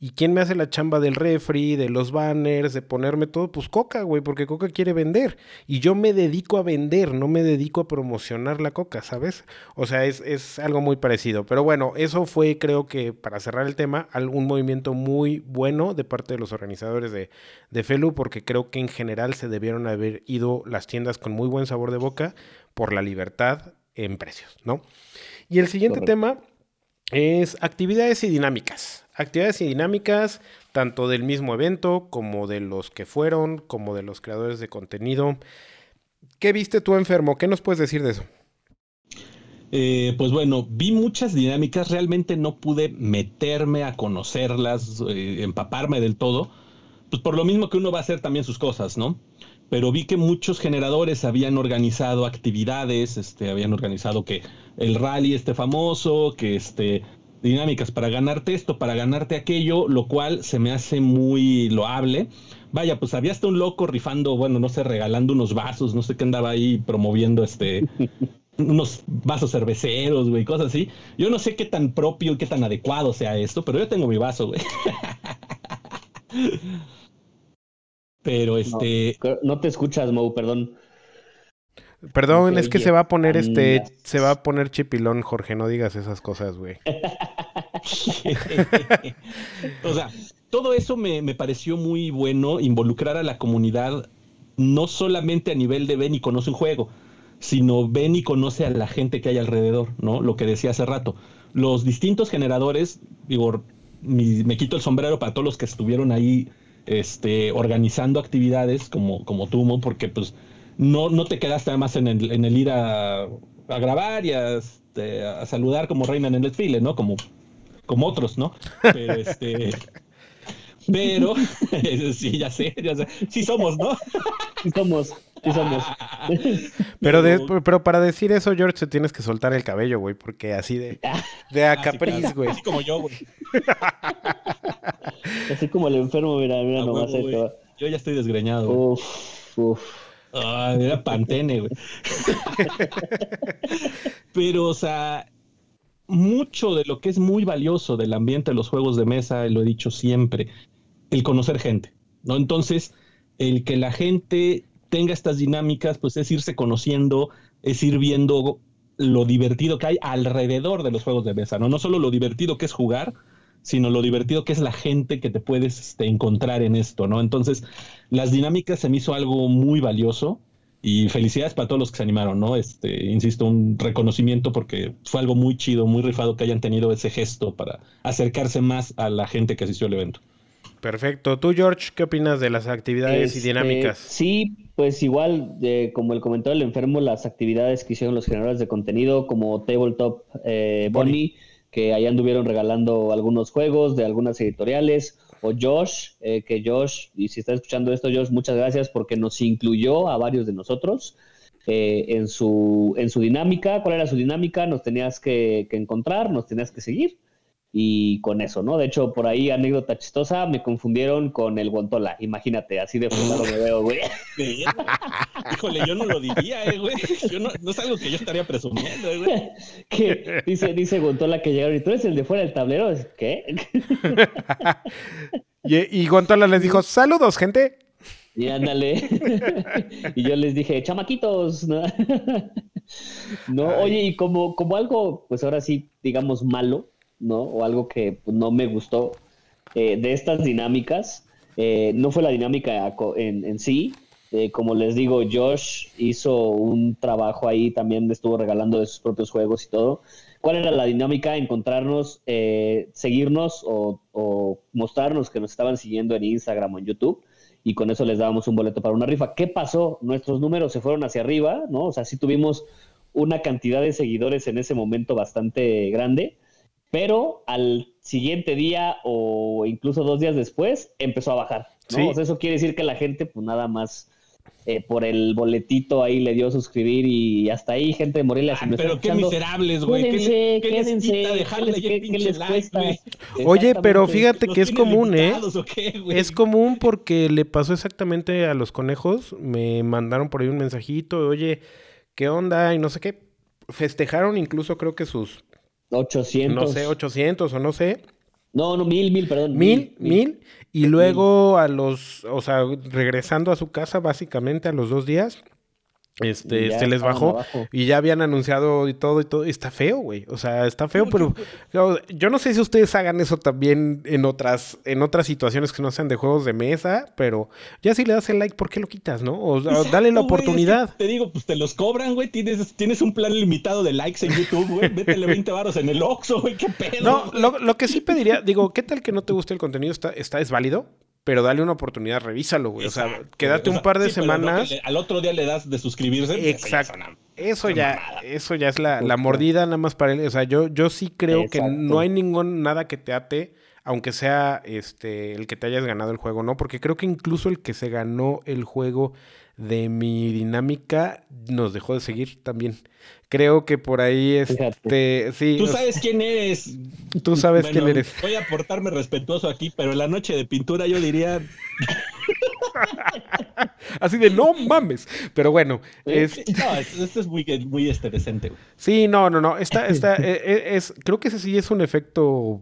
¿Y quién me hace la chamba del refri, de los banners, de ponerme todo? Pues Coca, güey, porque Coca quiere vender. Y yo me dedico a vender, no me dedico a promocionar la Coca, ¿sabes? O sea, es, algo muy parecido. Pero bueno, eso fue, creo que, para cerrar el tema, un movimiento muy bueno de parte de los organizadores de, de Felu, porque creo que en general se debieron haber ido las tiendas con muy buen sabor de boca por la libertad en precios, ¿no? Y el siguiente tema es actividades y dinámicas actividades y dinámicas, tanto del mismo evento como de los que fueron, como de los creadores de contenido. ¿Qué viste tú enfermo? ¿Qué nos puedes decir de eso? Eh, pues bueno, vi muchas dinámicas, realmente no pude meterme a conocerlas, eh, empaparme del todo, pues por lo mismo que uno va a hacer también sus cosas, ¿no? Pero vi que muchos generadores habían organizado actividades, este, habían organizado que el rally este famoso, que este, dinámicas para ganarte esto, para ganarte aquello, lo cual se me hace muy loable. Vaya, pues había hasta un loco rifando, bueno, no sé, regalando unos vasos, no sé qué andaba ahí promoviendo este unos vasos cerveceros, güey, cosas así. Yo no sé qué tan propio y qué tan adecuado sea esto, pero yo tengo mi vaso, güey. pero este. No, te escuchas, Mo, perdón. Perdón, es que se va a poner este, se va a poner chipilón, Jorge, no digas esas cosas, güey. o sea, todo eso me, pareció muy bueno, involucrar a la comunidad, no solamente a nivel de ven y conoce un juego, sino ven y conoce a la gente que hay alrededor, ¿no? Lo que decía hace rato. Los distintos generadores, digo, me quito el sombrero para todos los que estuvieron ahí este, organizando actividades como, como tú, porque pues no, no te quedaste además en el, en el ir a, a grabar y a, este, a saludar como reina en el desfile, ¿no? Como como otros, ¿no? Pero este. Pero, sí, ya sé, ya sé. Sí somos, ¿no? Sí somos, sí somos. Pero, pero para decir eso, George, te tienes que soltar el cabello, güey, porque así de, de a capriz, güey. Así como yo, güey. Así como el enfermo, mira, mira nomás esto. Yo ya estoy desgreñado. Uf, uf. Ah, era pantene, güey. Pero, o sea, mucho de lo que es muy valioso del ambiente de los juegos de mesa, lo he dicho siempre, el conocer gente, ¿no? Entonces, el que la gente tenga estas dinámicas, pues es irse conociendo, es ir viendo lo divertido que hay alrededor de los juegos de mesa, ¿no? No solo lo divertido que es jugar, sino lo divertido que es la gente que te puedes este, encontrar en esto, ¿no? Entonces, las dinámicas se me hizo algo muy valioso y felicidades para todos los que se animaron, ¿no? Este, insisto, un reconocimiento porque fue algo muy chido, muy rifado que hayan tenido ese gesto para acercarse más a la gente que asistió al evento. Perfecto. ¿Tú, George, qué opinas de las actividades y este, dinámicas? Sí, pues igual, como el comentario del enfermo, las actividades que hicieron los generadores de contenido, como Tabletop eh, Bonnie, que ahí anduvieron regalando algunos juegos de algunas editoriales, o Josh, eh, que Josh, y si estás escuchando esto, Josh, muchas gracias porque nos incluyó a varios de nosotros eh, en, su, en su dinámica. ¿Cuál era su dinámica? Nos tenías que, encontrar, nos tenías que seguir. Y con eso, ¿no? De hecho, por ahí, anécdota chistosa, me confundieron con el Guantola. Imagínate, así de fundado me veo, güey. Híjole, yo no lo diría, eh, güey. Yo no, no es algo que yo estaría presumiendo, eh, güey. Dice, dice Guantola que llegaron y tú eres el de fuera del tablero. ¿Qué? y, y Guantola les dijo, saludos, gente. Y ándale. y yo les dije, chamaquitos, ¿no? no, oye, y como, como algo, pues ahora sí, digamos, malo, ¿no? O algo que no me gustó eh, de estas dinámicas. Eh, no fue la dinámica en, en sí. Eh, como les digo, Josh hizo un trabajo ahí, también estuvo regalando de sus propios juegos y todo. ¿Cuál era la dinámica? Encontrarnos, seguirnos o, o, mostrarnos que nos estaban siguiendo en Instagram o en YouTube y con eso les dábamos un boleto para una rifa. ¿Qué pasó? Nuestros números se fueron hacia arriba, ¿no? O sea, sí tuvimos una cantidad de seguidores en ese momento bastante grande, pero al siguiente día o incluso dos días después empezó a bajar. ¿no? O sea, eso quiere decir que la gente, pues nada más eh, por el boletito ahí le dio suscribir y hasta ahí gente de Morelia. Ah, pero qué miserables, güey. Quédense, ¿Qué, quédense. ¿Qué, ¿qué les cuesta? Oye, pero fíjate que es común, ¿eh? es común porque le pasó exactamente a los conejos. Me mandaron por ahí un mensajito, oye, ¿qué onda? Y no sé qué. Festejaron incluso creo que sus 800. No sé, 800 o no sé. No, no, mil, mil, perdón. Mil, mil. Y luego a los, o sea, regresando a su casa básicamente a los dos días, este, se les bajó y ya habían anunciado y todo y todo. Está feo, güey. O sea, está feo, pero yo no sé si ustedes hagan eso también en otras, en otras situaciones que no sean de juegos de mesa, pero ya si le das el like, ¿por qué lo quitas, no? O dale la oportunidad. te digo, pues te los cobran, güey. Tienes, tienes un plan limitado de likes en YouTube, güey. Vétele 20 baros en el Oxxo, güey. Qué pedo. No, lo, lo, que sí pediría, digo, ¿qué tal que no te guste el contenido? Está, está es válido pero dale una oportunidad, revísalo, güey. O sea, quédate un par de semanas. Al otro día le das de suscribirse. Exacto. Eso ya, eso ya es la, la, mordida nada más para él. O sea, yo, yo sí creo que no hay ningún nada que te ate, aunque sea este el que te hayas ganado el juego, ¿no? Porque creo que incluso el que se ganó el juego de mi dinámica nos dejó de seguir también. Creo que por ahí este sí. Tú sabes quién eres. Tú sabes quién eres. Voy a portarme respetuoso aquí, pero en la noche de pintura yo diría Así de no mames. Pero bueno. Es... No, esto es muy, muy este, decente. Sí, no, no, no. Esta, esta, e, e, es, creo que ese sí es un efecto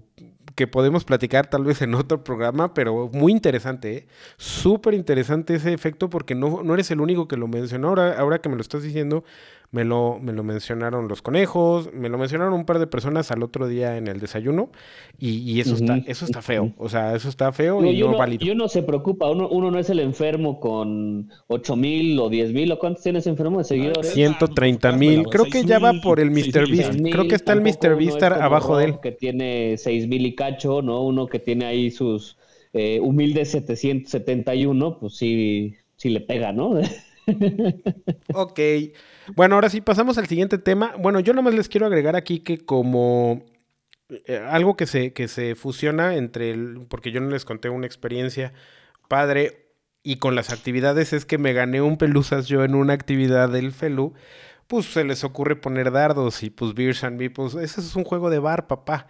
que podemos platicar tal vez en otro programa, pero muy interesante, ¿eh? súper interesante ese efecto porque no, no eres el único que lo mencionó. Ahora, ahora que me lo estás diciendo, me lo, me lo mencionaron los conejos, me lo mencionaron un par de personas al otro día en el desayuno y, eso, está, eso está feo, o sea, eso está feo y, no uno, válido. Y uno se preocupa, uno, uno no es el enfermo con 8 mil o 10 mil o cuántos tienes enfermo de seguidores. 130 mil, creo que ya va por el Mr. Beast, creo que está el Mr. Beast abajo de él. Que tiene 6 mil y cacho, ¿no? Uno que tiene ahí sus eh, humildes 771, pues sí, sí le pega, ¿no? ok. Bueno, ahora sí, pasamos al siguiente tema. Bueno, yo nomás les quiero agregar aquí que como eh, algo que se, que se fusiona entre el, porque yo no les conté una experiencia padre y con las actividades es que me gané un pelusas yo en una actividad del Felu, pues se les ocurre poner dardos y pues Beers and pues ese es un juego de bar, papá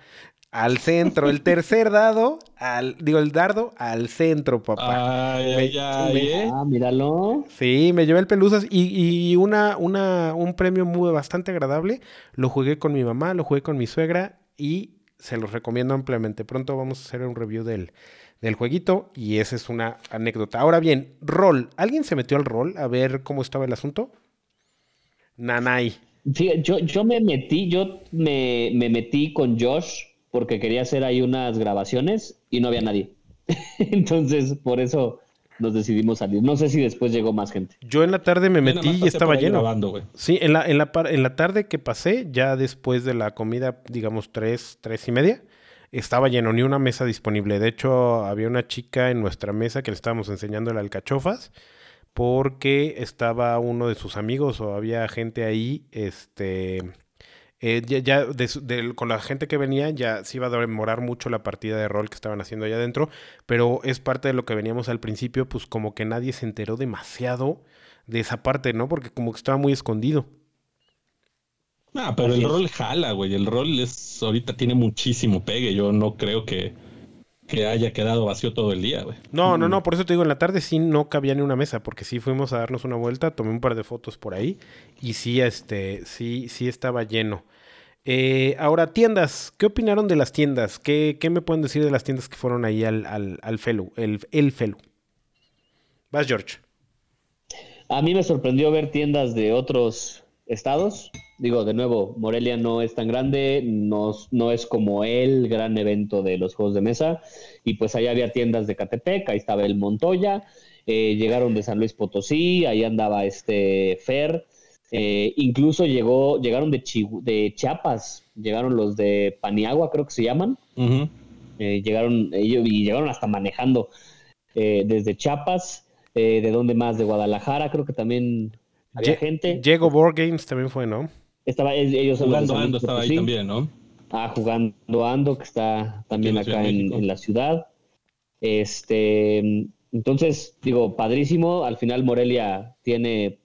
al centro. El tercer dado, al, digo, el dardo al centro, papá. Ay, ¿eh? Ah, míralo. Sí, me llevé el pelusas y, y, una, una, un premio muy bastante agradable. Lo jugué con mi mamá, lo jugué con mi suegra y se los recomiendo ampliamente. Pronto vamos a hacer un review del, del jueguito y esa es una anécdota. Ahora bien, rol. ¿Alguien se metió al rol a ver cómo estaba el asunto? Nanay. Sí, yo, yo me metí, yo me, me metí con Josh porque quería hacer ahí unas grabaciones y no había nadie. Entonces, por eso nos decidimos salir. No sé si después llegó más gente. Yo en la tarde me metí y estaba lleno. sí, en la, en, la, en la tarde que pasé, ya después de la comida, digamos tres, tres y media, estaba lleno, ni una mesa disponible. De hecho, había una chica en nuestra mesa que le estábamos enseñando el alcachofas porque estaba uno de sus amigos o había gente ahí, este eh, ya, con la gente que venía ya se iba a demorar mucho la partida de rol que estaban haciendo allá adentro, pero es parte de lo que veníamos al principio, pues como que nadie se enteró demasiado de esa parte, ¿no? Porque como que estaba muy escondido. Ah, pero el rol jala, güey. El rol es ahorita tiene muchísimo pegue. Yo no creo que, que haya quedado vacío todo el día, güey. No, no, no, por eso te digo, en la tarde sí no cabía ni una mesa, porque sí fuimos a darnos una vuelta, tomé un par de fotos por ahí y sí, este, sí, sí estaba lleno. Eh, ahora, tiendas, ¿qué opinaron de las tiendas? ¿Qué, ¿Qué, me pueden decir de las tiendas que fueron ahí al, al, al Felu, el, el Felu? Vas, George. A mí me sorprendió ver tiendas de otros estados. Digo, de nuevo, Morelia no es tan grande, no, no es como el gran evento de los juegos de mesa. Y pues ahí había tiendas de Catepec, ahí estaba el Montoya, eh, llegaron de San Luis Potosí, ahí andaba este Fer. Eh, incluso llegó, llegaron de, de Chiapas, llegaron los de Paniagua, creo que se llaman. eh, llegaron ellos y llegaron hasta manejando eh, desde Chiapas. Eh, ¿De dónde más? De Guadalajara, creo que también había gente. Diego Board Games también fue, ¿no? Estaba ellos jugando Ando, estaba ahí también, ¿no? Ah, jugando Ando, que está también acá en, en, la ciudad. Este, entonces, digo, padrísimo. Al final Morelia tiene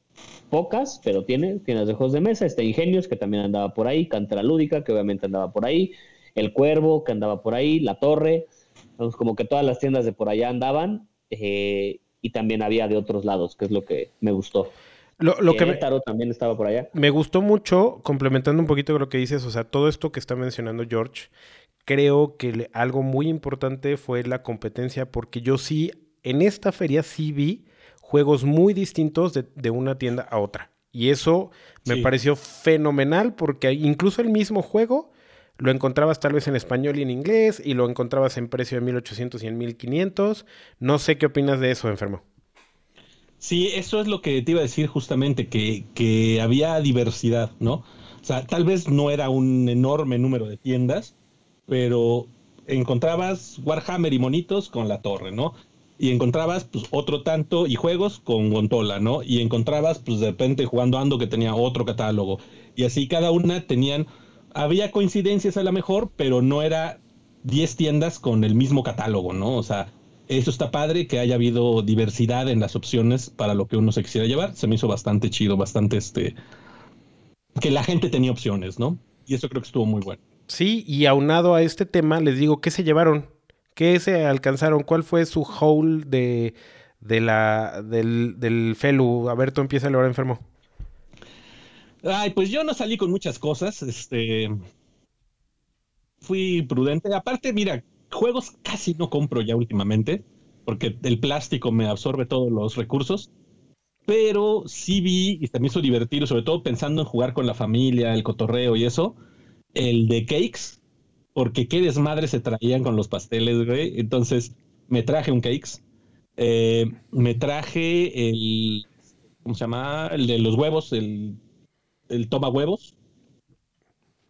pocas, pero tiene tiendas de juegos de mesa. Está Ingenios, que también andaba por ahí. Cantera Lúdica, que obviamente andaba por ahí. El Cuervo, que andaba por ahí. La Torre. Entonces, como que todas las tiendas de por allá andaban. Eh, y también había de otros lados, que es lo que me gustó. Lo, lo que me, también estaba por allá. Me gustó mucho, complementando un poquito lo que dices, o sea, todo esto que está mencionando George, creo que le, algo muy importante fue la competencia, porque yo sí, en esta feria sí vi juegos muy distintos de, de una tienda a otra. Y eso me sí. pareció fenomenal, porque incluso el mismo juego lo encontrabas tal vez en español y en inglés, y lo encontrabas en precio de 1800 y en 1500. No sé qué opinas de eso, enfermo. Sí, eso es lo que te iba a decir justamente, que, que, había diversidad, ¿no? O sea, tal vez no era un enorme número de tiendas, pero encontrabas Warhammer y monitos con la torre, ¿no? Y encontrabas pues otro tanto y juegos con Gontola, ¿no? Y encontrabas pues de repente jugando Ando que tenía otro catálogo. Y así cada una tenían, había coincidencias a lo mejor, pero no era 10 tiendas con el mismo catálogo, ¿no? O sea, eso está padre, que haya habido diversidad en las opciones para lo que uno se quisiera llevar. Se me hizo bastante chido, bastante este. que la gente tenía opciones, ¿no? Y eso creo que estuvo muy bueno. Sí, y aunado a este tema, les digo, ¿qué se llevaron? ¿Qué se alcanzaron? ¿Cuál fue su haul de, de la, del, del Felu? A ver, tú empieza ahora enfermo. Ay, pues yo no salí con muchas cosas. Este. Fui prudente. Aparte, mira, juegos casi no compro ya últimamente, porque el plástico me absorbe todos los recursos. Pero sí vi y también hizo divertido, sobre todo pensando en jugar con la familia, el cotorreo y eso, el de cakes, porque qué desmadre se traían con los pasteles, güey. Entonces me traje un cakes, eh, me traje el, ¿cómo se llama? El de los huevos, el, el toma huevos.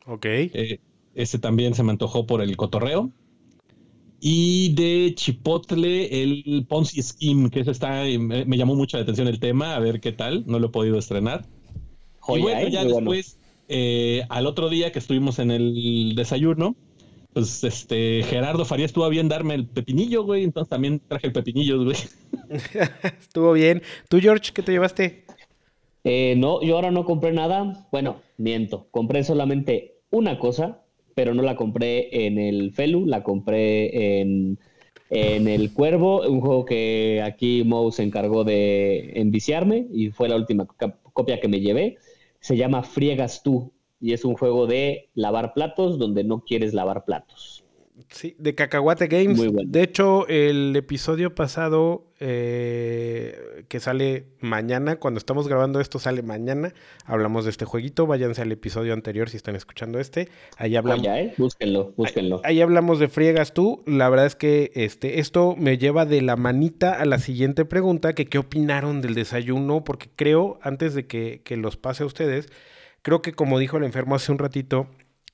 Ok. Eh, ese también se me antojó por el cotorreo. Y de Chipotle, el Ponzi Scheme, que eso está, me, me, llamó mucho la atención el tema, a ver qué tal, no lo he podido estrenar. Joya, y bueno, ya eh, después, bueno. eh, al otro día que estuvimos en el desayuno, pues este, Gerardo Faría estuvo bien darme el pepinillo, güey, entonces también traje el pepinillo, güey. estuvo bien. ¿Tú, George, qué te llevaste? Eh, no, yo ahora no compré nada, bueno, miento, compré solamente una cosa, pero no la compré en el Felu, la compré en, en el Cuervo, un juego que aquí Moe se encargó de enviciarme y fue la última copia que me llevé. Se llama Friegas tú y es un juego de lavar platos donde no quieres lavar platos. Sí, de Cacahuate Games. Muy bueno. De hecho, el episodio pasado eh, que sale mañana, cuando estamos grabando esto sale mañana, hablamos de este jueguito. Váyanse al episodio anterior si están escuchando este. Ahí hablamos. Vaya, eh. Búsquenlo, búsquenlo. Ahí, ahí, hablamos de Friegas tú. La verdad es que este, esto me lleva de la manita a la siguiente pregunta, que qué opinaron del desayuno, porque creo, antes de que, que los pase a ustedes, creo que como dijo el enfermo hace un ratito,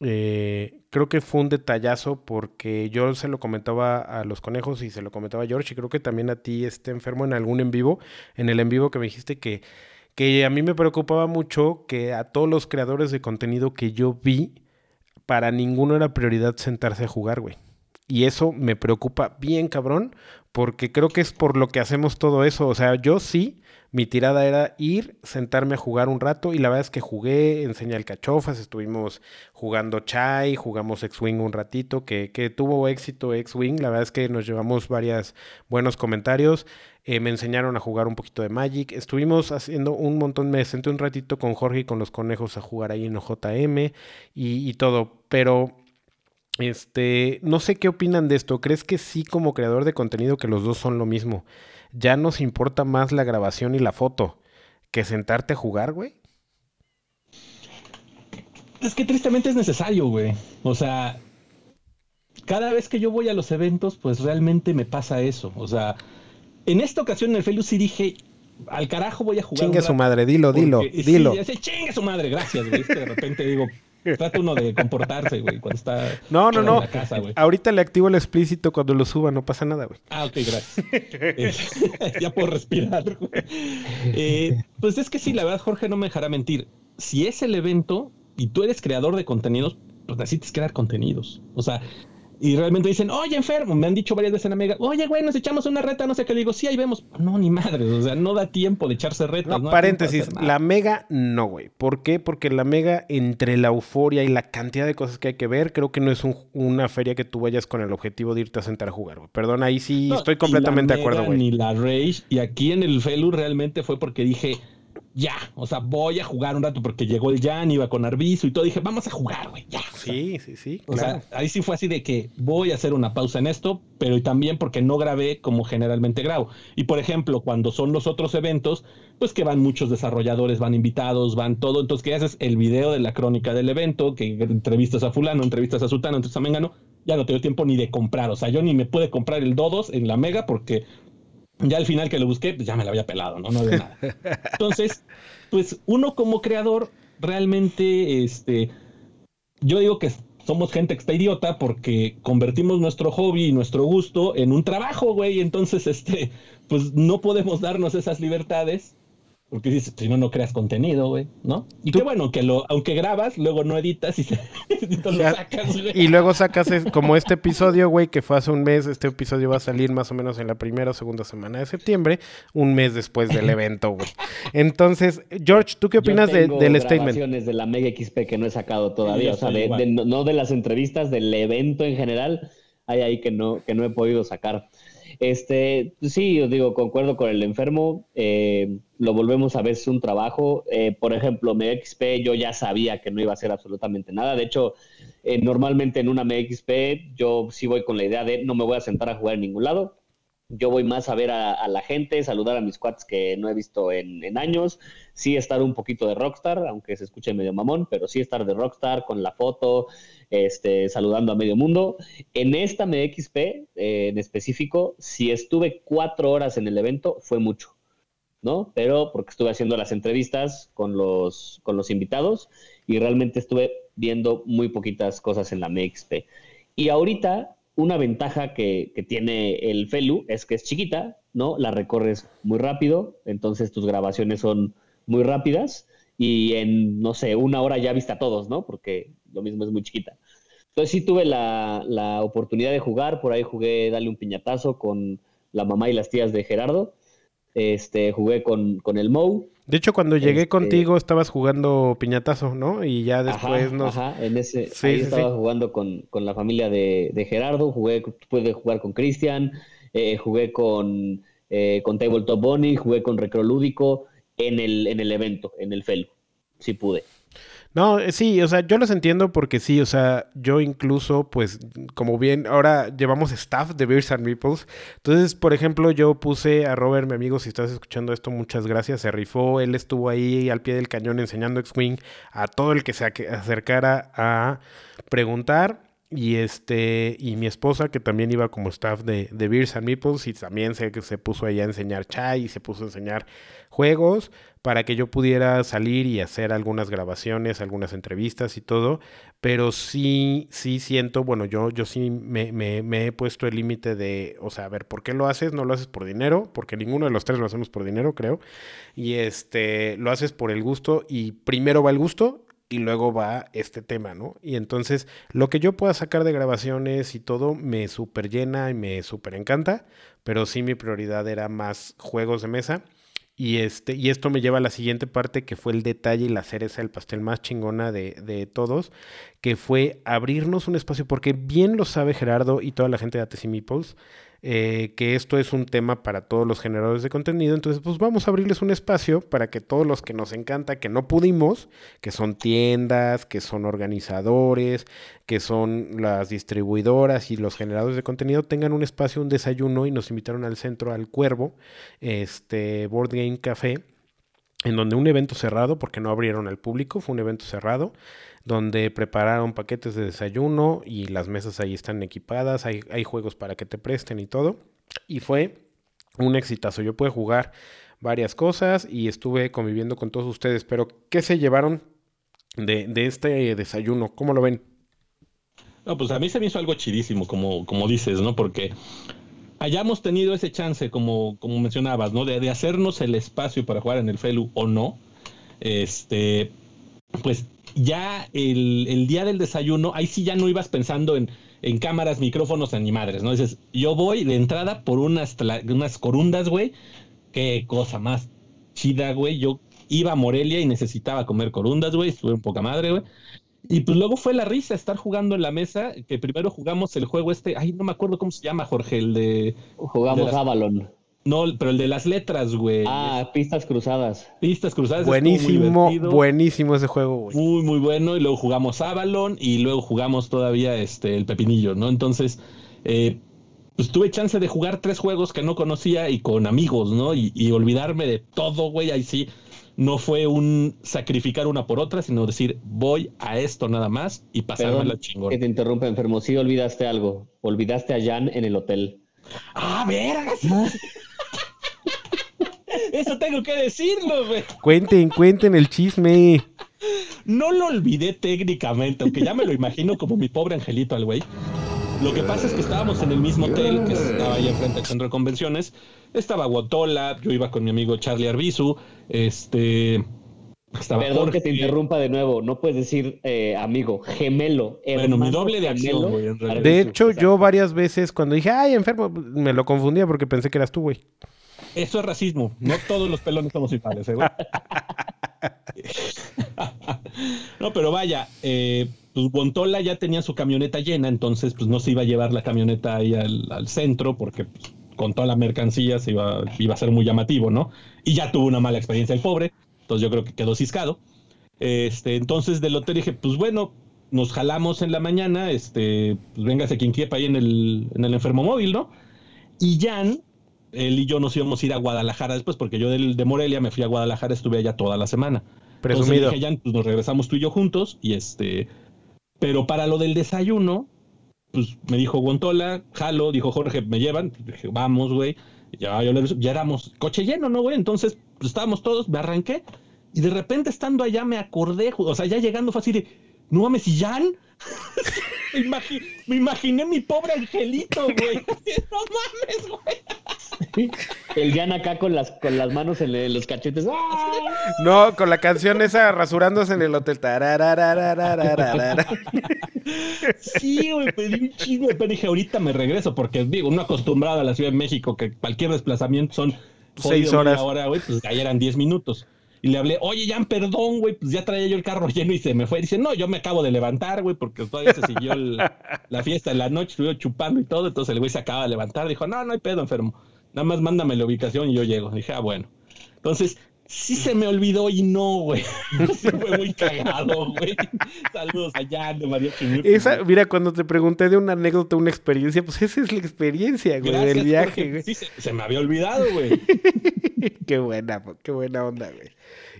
eh, creo que fue un detallazo porque yo se lo comentaba a los conejos y se lo comentaba a George y creo que también a ti este enfermo en algún en vivo, en el en vivo que me dijiste que, que a mí me preocupaba mucho que a todos los creadores de contenido que yo vi, para ninguno era prioridad sentarse a jugar, güey. Y eso me preocupa bien cabrón, porque creo que es por lo que hacemos todo eso. O sea, yo sí, mi tirada era ir, sentarme a jugar un rato y la verdad es que jugué en Señal Cachofas, estuvimos jugando Chai, jugamos X-Wing un ratito, que, que tuvo éxito X-Wing, la verdad es que nos llevamos varios buenos comentarios, eh, me enseñaron a jugar un poquito de Magic, estuvimos haciendo un montón, me senté un ratito con Jorge y con los conejos a jugar ahí en OJM y todo, pero... Este, no sé qué opinan de esto. ¿Crees que sí como creador de contenido que los dos son lo mismo? ya nos importa más la grabación y la foto que sentarte a jugar, güey. Es que tristemente es necesario, güey. O sea, cada vez que yo voy a los eventos, pues realmente me pasa eso. O sea, en esta ocasión en el Facebook sí dije, al carajo voy a jugar. Chingue su madre, dilo, dilo, dilo. Sí, chingue su madre, gracias, güey. Es que de repente digo, Trata uno de comportarse, güey, cuando está no, no, no. Ahorita le activo el explícito cuando lo suba, no pasa nada, güey. Ah, ok, gracias. Eh, ya puedo respirar, güey. Eh, pues es que sí, la verdad, Jorge no me dejará mentir. Si es el evento y tú eres creador de contenidos, pues necesitas crear contenidos. O sea, y realmente dicen, oye, enfermo, me han dicho varias veces en Amiga, oye, güey, nos echamos una reta, no sé qué, le digo, sí, ahí vemos. No, ni madre, o sea, no da tiempo de echarse retas. No, paréntesis, la Mega no, güey. ¿Por qué? Porque la Mega, entre la euforia y la cantidad de cosas que hay que ver, creo que no es una feria que tú vayas con el objetivo de irte a sentar a jugar, güey. Perdón, ahí sí estoy completamente de acuerdo, güey. Ni la Rage, y aquí en el Felu realmente fue porque dije, ya, o sea, voy a jugar un rato porque llegó el Jan, iba con Arbizu y todo, dije, vamos a jugar, güey, ya. Sí, sí, sí. O sea, ahí sí fue así de que voy a hacer una pausa en esto, pero también porque no grabé como generalmente grabo. Y por ejemplo, cuando son los otros eventos, pues que van muchos desarrolladores, van invitados, van todo, entonces que haces el video de la crónica del evento, que entrevistas a fulano, entrevistas a sultano, entrevistas a mengano, ya no tengo tiempo ni de comprar, o sea, yo ni me pude comprar el Dodos en la Mega porque ya al final que lo busqué, pues ya me lo había pelado, ¿no? No había nada. Entonces, pues uno como creador, realmente, este, yo digo que somos gente que está idiota porque convertimos nuestro hobby y nuestro gusto en un trabajo, güey. Entonces, este, pues no podemos darnos esas libertades porque dices, si no, no creas contenido, güey, ¿no? Y qué bueno que lo, aunque grabas, luego no editas y, lo sacas, güey. Y luego sacas como este episodio, güey, que fue hace un mes. Este episodio va a salir más o menos en la primera o segunda semana de septiembre, un mes después del evento, güey. Entonces, George, ¿tú qué opinas de, del statement? de la Mega XP que no he sacado todavía, o sea, no de las entrevistas, del evento en general, hay ahí que no, que no he podido sacar. Este, sí, os digo, concuerdo con el enfermo. Eh, lo volvemos a ver, es un trabajo. Eh, por ejemplo, MXP yo ya sabía que no iba a ser absolutamente nada. De hecho, eh, normalmente en una MXP yo sí voy con la idea de no me voy a sentar a jugar en ningún lado. Yo voy más a ver a, la gente, saludar a mis quads que no he visto en, en, años. Sí estar un poquito de Rockstar, aunque se escuche medio mamón, pero sí estar de Rockstar con la foto, este, saludando a medio mundo. En esta MXP eh, en específico, si estuve cuatro horas en el evento, fue mucho, ¿no? Pero porque estuve haciendo las entrevistas con los, con los invitados y realmente estuve viendo muy poquitas cosas en la MXP. Y ahorita, una ventaja que, que tiene el Felu es que es chiquita, ¿no? La recorres muy rápido, entonces tus grabaciones son muy rápidas y en, no sé, una hora ya viste a todos, ¿no? Porque lo mismo es muy chiquita. Entonces sí tuve la, la, oportunidad de jugar, por ahí jugué Dale un piñatazo con la mamá y las tías de Gerardo, este, jugué con, con el Mou. De hecho, cuando llegué este contigo estabas jugando piñatazo, ¿no? Y ya después ajá, nos... Ajá, en ese, ahí estaba jugando con, con, la familia de, de, Gerardo, jugué, pude jugar con Cristian, eh, jugué con, eh, con Tabletop Bunny, jugué con Recrolúdico en el, en el evento, en el FELU, sí pude. No, eh, sí, o sea, yo los entiendo porque sí, o sea, yo incluso, pues, como bien, ahora llevamos staff de Beers and Meeples. Entonces, por ejemplo, yo puse a Robert, mi amigo, si estás escuchando esto, muchas gracias, se rifó, él estuvo ahí al pie del cañón enseñando X-Wing a todo el que se acercara a preguntar. Y este, y mi esposa, que también iba como staff de, de Beers and Meeples, y también se, se puso ahí a enseñar chai y se puso a enseñar juegos para que yo pudiera salir y hacer algunas grabaciones, algunas entrevistas y todo, pero sí, sí siento, bueno, yo, yo sí me, me, he puesto el límite de, o sea, a ver, ¿por qué lo haces? No lo haces por dinero, porque ninguno de los tres lo hacemos por dinero, creo, y este, lo haces por el gusto y primero va el gusto y luego va este tema, ¿no? Y entonces lo que yo pueda sacar de grabaciones y todo me super llena y me super encanta, pero sí mi prioridad era más juegos de mesa. Y, este, y esto me lleva a la siguiente parte, que fue el detalle y la cereza del pastel más chingona de, de todos, que fue abrirnos un espacio, porque bien lo sabe Gerardo y toda la gente de ATC Meeples, eh, que esto es un tema para todos los generadores de contenido. Entonces, pues vamos a abrirles un espacio para que todos los que nos encanta, que no pudimos, que son tiendas, que son organizadores, que son las distribuidoras y los generadores de contenido, tengan un espacio, un desayuno y nos invitaron al centro, al Cuervo, este Board Game Café en donde un evento cerrado, porque no abrieron al público, fue un evento cerrado, donde prepararon paquetes de desayuno y las mesas ahí están equipadas, hay, hay juegos para que te presten y todo. Y fue un exitazo. Yo pude jugar varias cosas y estuve conviviendo con todos ustedes, pero ¿qué se llevaron de, de este desayuno? ¿Cómo lo ven? No, pues a mí se me hizo algo chidísimo, como, como dices, ¿no? Porque hayamos tenido ese chance, como, como mencionabas, ¿no? De, hacernos el espacio para jugar en el Felu o no, este, pues ya el, el, día del desayuno, ahí sí ya no ibas pensando en, en cámaras, micrófonos, ni madres, ¿no? Dices, yo voy de entrada por unas, unas corundas, güey, qué cosa más chida, güey, yo iba a Morelia y necesitaba comer corundas, güey, estuve un poca madre, güey. Y pues luego fue la risa estar jugando en la mesa, que primero jugamos el juego este, ay, no me acuerdo cómo se llama, Jorge, el de... Jugamos de las, Avalon. No, pero el de las letras, güey. Ah, pistas cruzadas. Pistas cruzadas. Buenísimo, buenísimo ese juego, güey. Muy, muy bueno. Y luego jugamos Avalon y luego jugamos todavía este, el Pepinillo, ¿no? Entonces, eh, pues tuve chance de jugar tres juegos que no conocía y con amigos, ¿no? Y, y olvidarme de todo, güey, ahí sí no fue un sacrificar una por otra, sino decir, voy a esto nada más y pasarme la chingona. Que te interrumpa, enfermo. Sí, olvidaste algo. Olvidaste a Jan en el hotel. ¡Ah, vergas! Eso tengo que decirlo, güey. Cuenten, cuenten el chisme. No lo olvidé técnicamente, aunque ya me lo imagino como mi pobre angelito al güey. Lo que pasa es que estábamos en el mismo hotel que estaba ahí enfrente del centro de convenciones. Estaba Guatola, yo iba con mi amigo Charlie Arbizu, este... Estaba Perdón Jorge. que te interrumpa de nuevo, no puedes decir eh, amigo, gemelo. Bueno, mi doble de acción, güey. En realidad. De hecho, yo varias veces cuando dije, ay, enfermo, me lo confundía porque pensé que eras tú, güey. Eso es racismo. No todos los pelones somos iguales, ¿eh, güey? no, pero vaya, eh, pues Guantola ya tenía su camioneta llena, entonces pues no se iba a llevar la camioneta ahí al, al centro porque pues, con toda la mercancía se iba, iba a ser muy llamativo, ¿no? Y ya tuvo una mala experiencia el pobre, entonces yo creo que quedó ciscado. Este, entonces del hotel dije, pues bueno, nos jalamos en la mañana, este, pues véngase quien quiepa ahí en el, en el enfermo móvil, ¿no? Y Jan, él y yo nos íbamos a ir a Guadalajara después, porque yo del, de Morelia me fui a Guadalajara, estuve allá toda la semana. Presumido. Entonces dije, Jan, pues nos regresamos tú y yo juntos, y este, pero para lo del desayuno, pues me dijo Guantola, jalo, dijo Jorge, me llevan, dije, vamos, güey. Ya, yo ya éramos coche lleno, ¿no, güey? Entonces, pues, estábamos todos, me arranqué, y de repente estando allá me acordé, o sea, ya llegando fue así de, no mames, ¿y Jan? me, imaginé mi pobre angelito, güey. no mames, güey. El Jan acá con las, con las manos en, en los cachetes. No, con la canción esa rasurándose en el hotel. sí, güey, pedí un chingo de dije, ahorita me regreso, porque digo, uno acostumbrado a la Ciudad de México, que cualquier desplazamiento son seis horas. Hora, güey, pues ahí eran diez minutos. Y le hablé, oye, Jan, perdón, güey, pues ya traía yo el carro lleno y se me fue. Dice, no, yo me acabo de levantar, güey, porque todavía se siguió el, la fiesta en la noche, estuve chupando y todo. Entonces el güey se acaba de levantar. Dijo, no, no hay pedo, enfermo. Nada más mándame la ubicación y yo llego. Dije, ah, bueno. Entonces, sí se me olvidó y no, güey. Sí fue muy cagado, güey. Saludos a Jan de María Esa, mira, cuando te pregunté de una anécdota, una experiencia, pues esa es la experiencia, güey, Gracias, del viaje, güey. Sí, se, se, me había olvidado, güey. qué buena, qué buena onda, güey.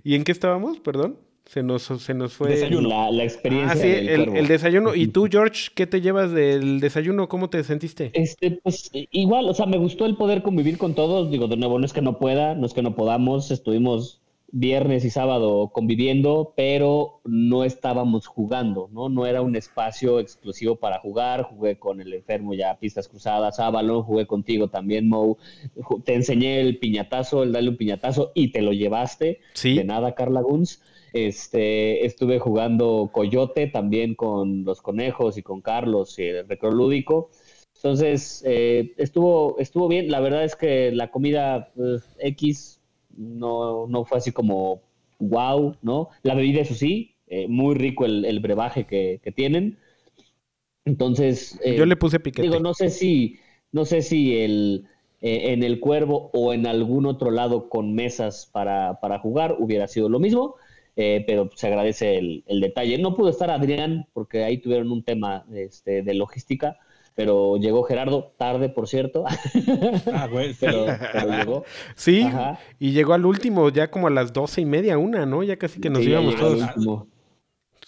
¿Y en qué estábamos? Perdón. Se nos, se nos fue. Desayuno. La, la experiencia. Ah, sí, el, el, desayuno. ¿Y tú, George, qué te llevas del desayuno? ¿Cómo te sentiste? Este, pues igual, o sea, me gustó el poder convivir con todos. Digo, de nuevo, no es que no pueda, no es que no podamos. Estuvimos viernes y sábado conviviendo, pero no estábamos jugando, ¿no? No era un espacio exclusivo para jugar. Jugué con el enfermo ya pistas cruzadas, Avalon, jugué contigo también, Mo. Te enseñé el piñatazo, el darle un piñatazo y te lo llevaste. Sí. De nada, Carla Guns. Este, estuve jugando Coyote también con los conejos y con Carlos y el recreo lúdico. Entonces, eh, estuvo, estuvo bien. La verdad es que la comida pues, X no, no fue así como wow, ¿no? La bebida, eso sí, eh, muy rico el, brebaje que, tienen. Entonces, eh, yo le puse piquete. Digo, no sé si, no sé si el, eh, en el Cuervo o en algún otro lado con mesas para, para jugar hubiera sido lo mismo, pero se agradece el, el, detalle. No pudo estar Adrián porque ahí tuvieron un tema este, de logística, pero llegó Gerardo tarde, por cierto. Ah, güey. pero, llegó. Sí, y llegó al último, ya como a las doce y media, una, ¿no? Ya casi que nos íbamos todos.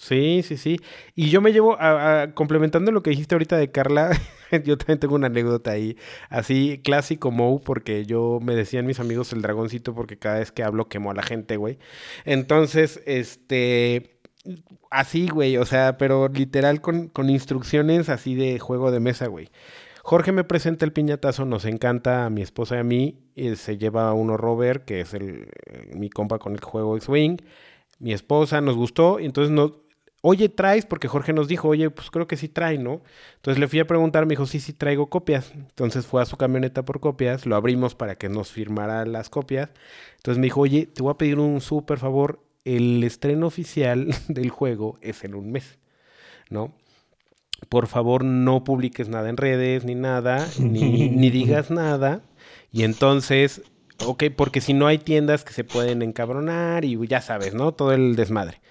Sí, sí, sí. Y yo me llevo, a, complementando lo que dijiste ahorita de Carla, yo también tengo una anécdota ahí, así clásico Mou, porque yo me decían mis amigos el dragoncito, porque cada vez que hablo quemo a la gente, güey. Entonces, este, así, güey, o sea, pero literal con, instrucciones así de juego de mesa, güey. Jorge me presenta el piñatazo, nos encanta a mi esposa y a mí, y se lleva uno Robert, que es el, mi compa con el juego X-Wing. Mi esposa nos gustó, y entonces nos, oye, traes, porque Jorge nos dijo, oye, pues creo que sí trae, ¿no? Entonces le fui a preguntar, me dijo, sí, sí traigo copias. Entonces fue a su camioneta por copias, lo abrimos para que nos firmara las copias. Entonces me dijo, oye, te voy a pedir un súper favor, el estreno oficial del juego es en un mes, ¿no? Por favor, no publiques nada en redes, ni nada, ni, ni digas nada. Y entonces, ok, porque si no hay tiendas que se pueden encabronar y ya sabes, ¿no? Todo el desmadre.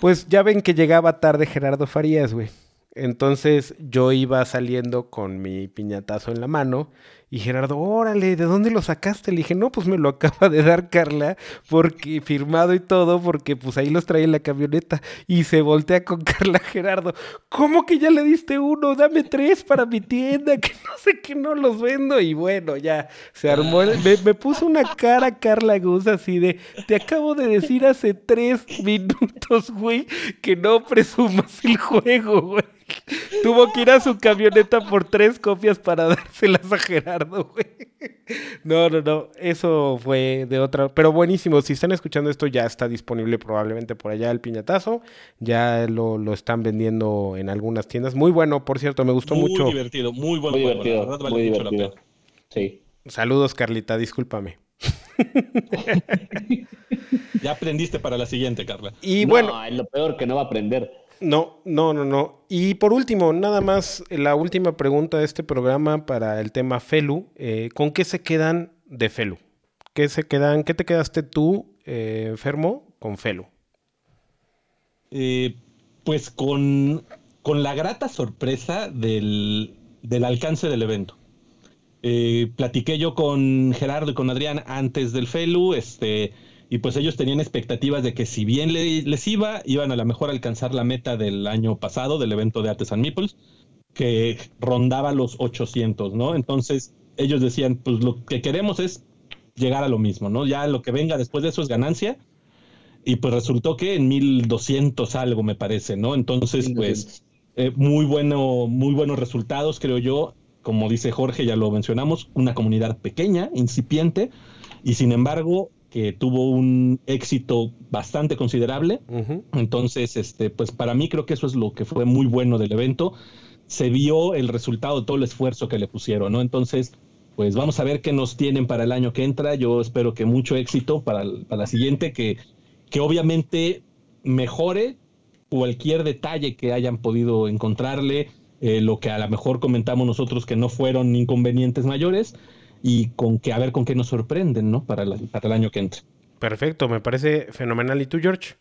Pues ya ven que llegaba tarde Gerardo Farías, güey. Entonces yo iba saliendo con mi piñatazo en la mano y Gerardo, órale, ¿de dónde lo sacaste? Le dije, no, pues me lo acaba de dar Carla, porque firmado y todo, porque pues ahí los trae en la camioneta. Y se voltea con Carla Gerardo, ¿cómo que ya le diste uno? Dame tres para mi tienda, que no sé que no los vendo. Y bueno, ya se armó, me, puso una cara Carla Gus así de, te acabo de decir hace tres minutos, güey, que no presumas el juego, güey. Tuvo que ir a su camioneta por tres copias para dárselas a Gerardo, güey. No, no, no. Eso fue de otra. Pero buenísimo. Si están escuchando esto, ya está disponible probablemente por allá el piñatazo. Ya lo, lo están vendiendo en algunas tiendas. Muy bueno, por cierto, me gustó mucho. Muy divertido, muy bueno. Muy divertido. muy divertido. Sí. Saludos, Carlita. Discúlpame. ya aprendiste para la siguiente, Carla. Y bueno. Es lo peor que no va a aprender. No, no, no, no. Y por último, nada más la última pregunta de este programa para el tema Felu. Eh, ¿Con qué se quedan de Felu? ¿Qué se quedan? ¿Qué te quedaste tú, eh, enfermo, con Felu? Eh, pues con, con, la grata sorpresa del, del alcance del evento. platiqué yo con Gerardo y con Adrián antes del Felu, este y pues ellos tenían expectativas de que si bien les iba, iban a lo mejor a alcanzar la meta del año pasado, del evento de Artisan Meeples, que rondaba los 800, ¿no? Entonces ellos decían, pues lo que queremos es llegar a lo mismo, ¿no? Ya lo que venga después de eso es ganancia. Y pues resultó que en 1200 algo, me parece, ¿no? Entonces, pues, eh, muy, bueno, muy buenos resultados, creo yo. Como dice Jorge, ya lo mencionamos, una comunidad pequeña, incipiente, y sin embargo, que tuvo un éxito bastante considerable. Entonces, este, pues para mí creo que eso es lo que fue muy bueno del evento. Se vio el resultado de todo el esfuerzo que le pusieron, ¿no? Entonces, pues vamos a ver qué nos tienen para el año que entra. Yo espero que mucho éxito para, la siguiente, que, que obviamente mejore cualquier detalle que hayan podido encontrarle, eh, lo que a lo mejor comentamos nosotros que no fueron inconvenientes mayores y con que a ver con qué nos sorprenden, ¿no? Para, para el año que entra. Perfecto, me parece fenomenal. ¿Y tú, George?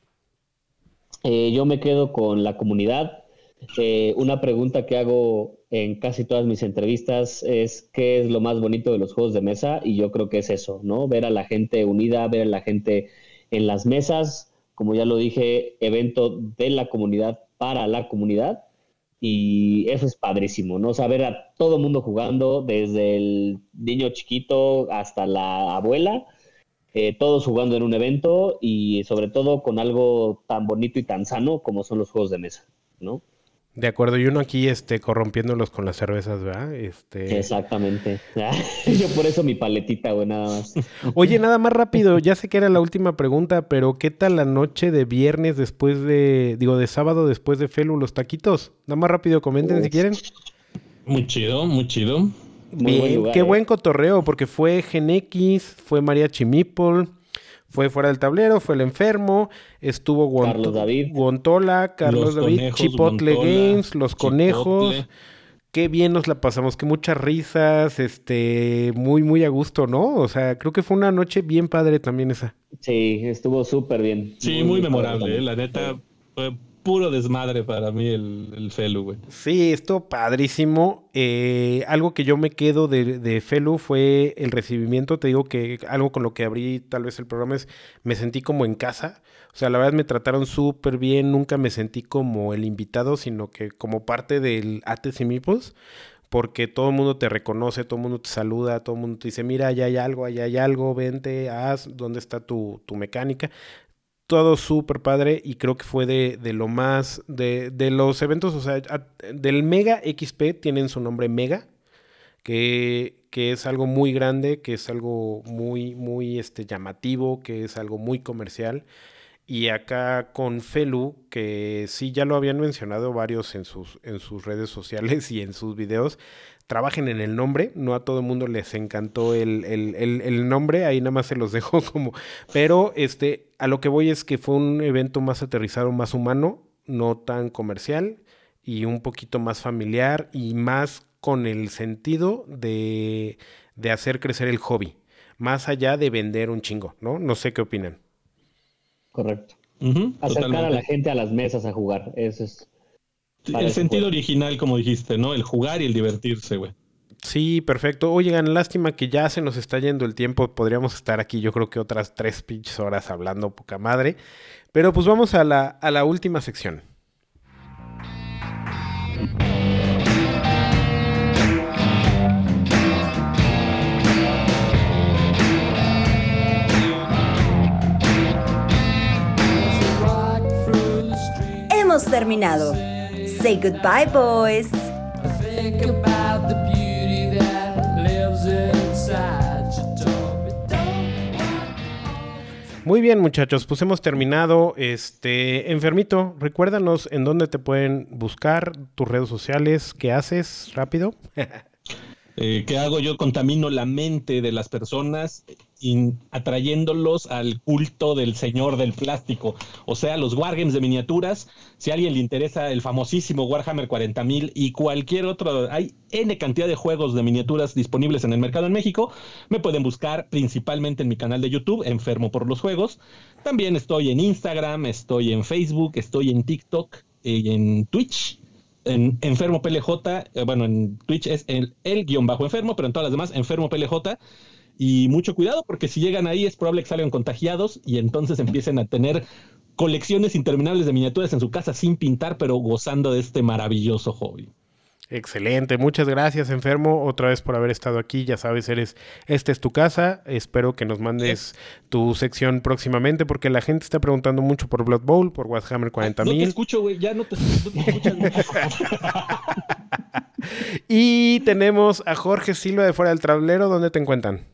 Eh, yo me quedo con la comunidad. Eh, una pregunta que hago en casi todas mis entrevistas es qué es lo más bonito de los juegos de mesa y yo creo que es eso, ¿no? Ver a la gente unida, ver a la gente en las mesas, como ya lo dije, evento de la comunidad para la comunidad y eso es padrísimo, ¿no? Ver a todo mundo jugando, desde el niño chiquito hasta la abuela, eh, todos jugando en un evento y sobre todo con algo tan bonito y tan sano como son los juegos de mesa, ¿no? De acuerdo, y uno aquí este, corrompiéndolos con las cervezas, ¿verdad? Este... Exactamente. Yo por eso mi paletita, güey, nada más. Oye, nada más rápido, ya sé que era la última pregunta, pero ¿qué tal la noche de viernes después de, digo, de sábado después de Felu, los taquitos? Nada más rápido, comenten si quieren. Muy chido, muy chido. Bien, qué ¿eh? buen cotorreo, porque fue Gen X, fue María Chimipol, fue fuera del tablero, fue el enfermo, estuvo Carlos David. Gontola, Carlos David, Chipotle Games, los conejos. Qué bien nos la pasamos, que muchas risas, este, muy, muy a gusto, ¿no? O sea, creo que fue una noche bien padre también esa. Sí, estuvo súper bien. Sí, muy, memorable, ¿eh? la neta, fue puro desmadre para mí el, el Felu, güey. Sí, esto padrísimo. Eh, algo que yo me quedo de, de, Felu fue el recibimiento. Te digo que algo con lo que abrí tal vez el programa es, me sentí como en casa. O sea, la verdad me trataron súper bien. Nunca me sentí como el invitado, sino que como parte del Ates y Mipos porque todo el mundo te reconoce, todo el mundo te saluda, todo el mundo te dice, mira, allá hay algo, allá hay algo, vente, haz, ¿dónde está tu, tu mecánica? Todo súper padre y creo que fue de, de lo más, de, de, los eventos, o sea, del Mega XP tienen su nombre Mega, que, que, es algo muy grande, que es algo muy, muy este, llamativo, que es algo muy comercial. Y acá con Felu, que sí ya lo habían mencionado varios en sus, en sus redes sociales y en sus videos, trabajen en el nombre. No a todo el mundo les encantó el, el, el, nombre, ahí nada más se los dejo como. Pero este, a lo que voy es que fue un evento más aterrizado, más humano, no tan comercial y un poquito más familiar y más con el sentido de, de hacer crecer el hobby, más allá de vender un chingo, ¿no? No sé qué opinan. Correcto. Acercar a la gente a las mesas a jugar, eso es el sentido original, como dijiste, ¿no? El jugar y el divertirse, güey. Sí, perfecto. Oigan, lástima que ya se nos está yendo el tiempo. Podríamos estar aquí, yo creo que otras tres pinches horas hablando poca madre. Pero pues vamos a la, a la última sección. Hemos terminado. Say goodbye, boys. Muy bien, muchachos, pues hemos terminado. Este, enfermito, recuérdanos en dónde te pueden buscar, tus redes sociales, qué haces, rápido. Eh, ¿Qué hago? Yo contamino la mente de las personas atrayéndolos al culto del señor del plástico, o sea, los wargames de miniaturas. Si a alguien le interesa el famosísimo Warhammer 40.000 y cualquier otro, hay N cantidad de juegos de miniaturas disponibles en el mercado en México, me pueden buscar principalmente en mi canal de YouTube, Enfermo por los Juegos. También estoy en Instagram, estoy en Facebook, estoy en TikTok y en Twitch en Enfermo PLJ, eh, bueno, en Twitch es el, el guion bajo enfermo, pero en todas las demás, Enfermo PLJ. Y mucho cuidado porque si llegan ahí es probable que salgan contagiados y entonces empiecen a tener colecciones interminables de miniaturas en su casa sin pintar, pero gozando de este maravilloso hobby. Excelente, muchas gracias enfermo otra vez por haber estado aquí, ya sabes, eres, esta es tu casa, espero que nos mandes tu sección próximamente porque la gente está preguntando mucho por Blood Bowl, por Warhammer 40.000. No te escucho, güey, ya no te, y tenemos a Jorge Silva de Fuera del Tablero, ¿dónde te encuentran?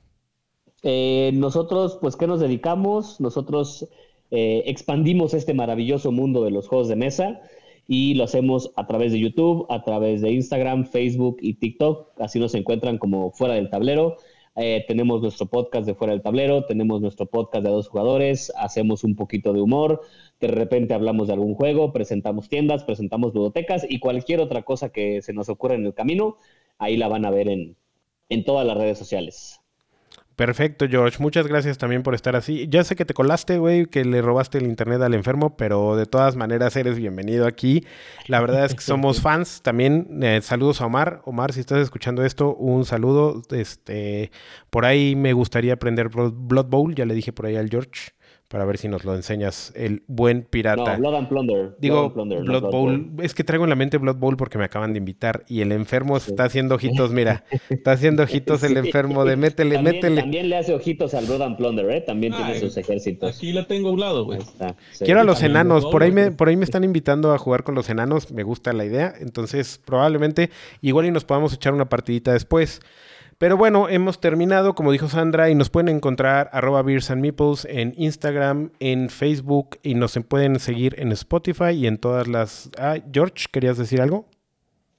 Eh, nosotros, pues, ¿qué nos dedicamos? Nosotros eh, expandimos este maravilloso mundo de los juegos de mesa y lo hacemos a través de YouTube, a través de Instagram, Facebook y TikTok. Así nos encuentran como fuera del tablero. Eh, tenemos nuestro podcast de fuera del tablero, tenemos nuestro podcast de dos jugadores, hacemos un poquito de humor, de repente hablamos de algún juego, presentamos tiendas, presentamos ludotecas y cualquier otra cosa que se nos ocurra en el camino, ahí la van a ver en, en todas las redes sociales. Perfecto, George. Muchas gracias también por estar así. Ya sé que te colaste, güey, que le robaste el internet al enfermo, pero de todas maneras eres bienvenido aquí. La verdad es que somos fans. También eh, saludos a Omar. Omar, si estás escuchando esto, un saludo. Este, por ahí me gustaría aprender Blood Bowl. Ya le dije por ahí al George para ver si nos lo enseñas, el buen pirata. No, Blood and Plunder. Digo, Blood, and Plunder, no Blood Blood Bowl. Es que traigo en la mente Blood Bowl porque me acaban de invitar y el enfermo está haciendo ojitos, mira, está haciendo ojitos el enfermo de métele, también, métele. También le hace ojitos al Blood and Plunder, ¿eh? También tiene sus ejércitos. Aquí la tengo a un lado, güey. sí. Quiero a los enanos, por ahí, Bowl, me, por ahí me están invitando a jugar con los enanos, me gusta la idea, entonces probablemente igual y nos podamos echar una partidita después. Pero bueno, hemos terminado, como dijo Sandra, y nos pueden encontrar arroba Beers and Meeples en Instagram, en Facebook, y nos pueden seguir en Spotify y en todas las... Ah, George, ¿querías decir algo?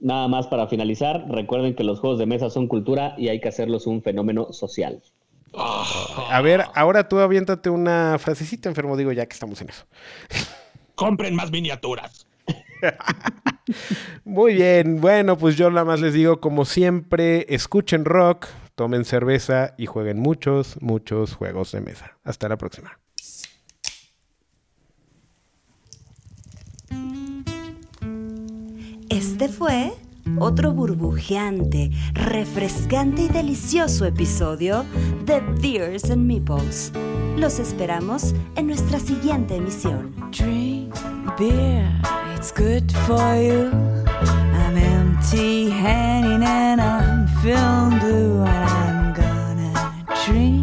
Nada más para finalizar, recuerden que los juegos de mesa son cultura y hay que hacerlos un fenómeno social. A ver, ahora tú aviéntate una frasecita, enfermo, digo, ya que estamos en eso. Compren más miniaturas. Muy bien, bueno, pues yo nada más les digo, como siempre, escuchen rock, tomen cerveza y jueguen muchos, muchos juegos de mesa. Hasta la próxima. Este fue otro burbujeante, refrescante y delicioso episodio de Beers and Meeples. Los esperamos en nuestra siguiente emisión. Drink beer, it's good for you. I'm empty handed and I'm feeling blue, and I'm gonna drink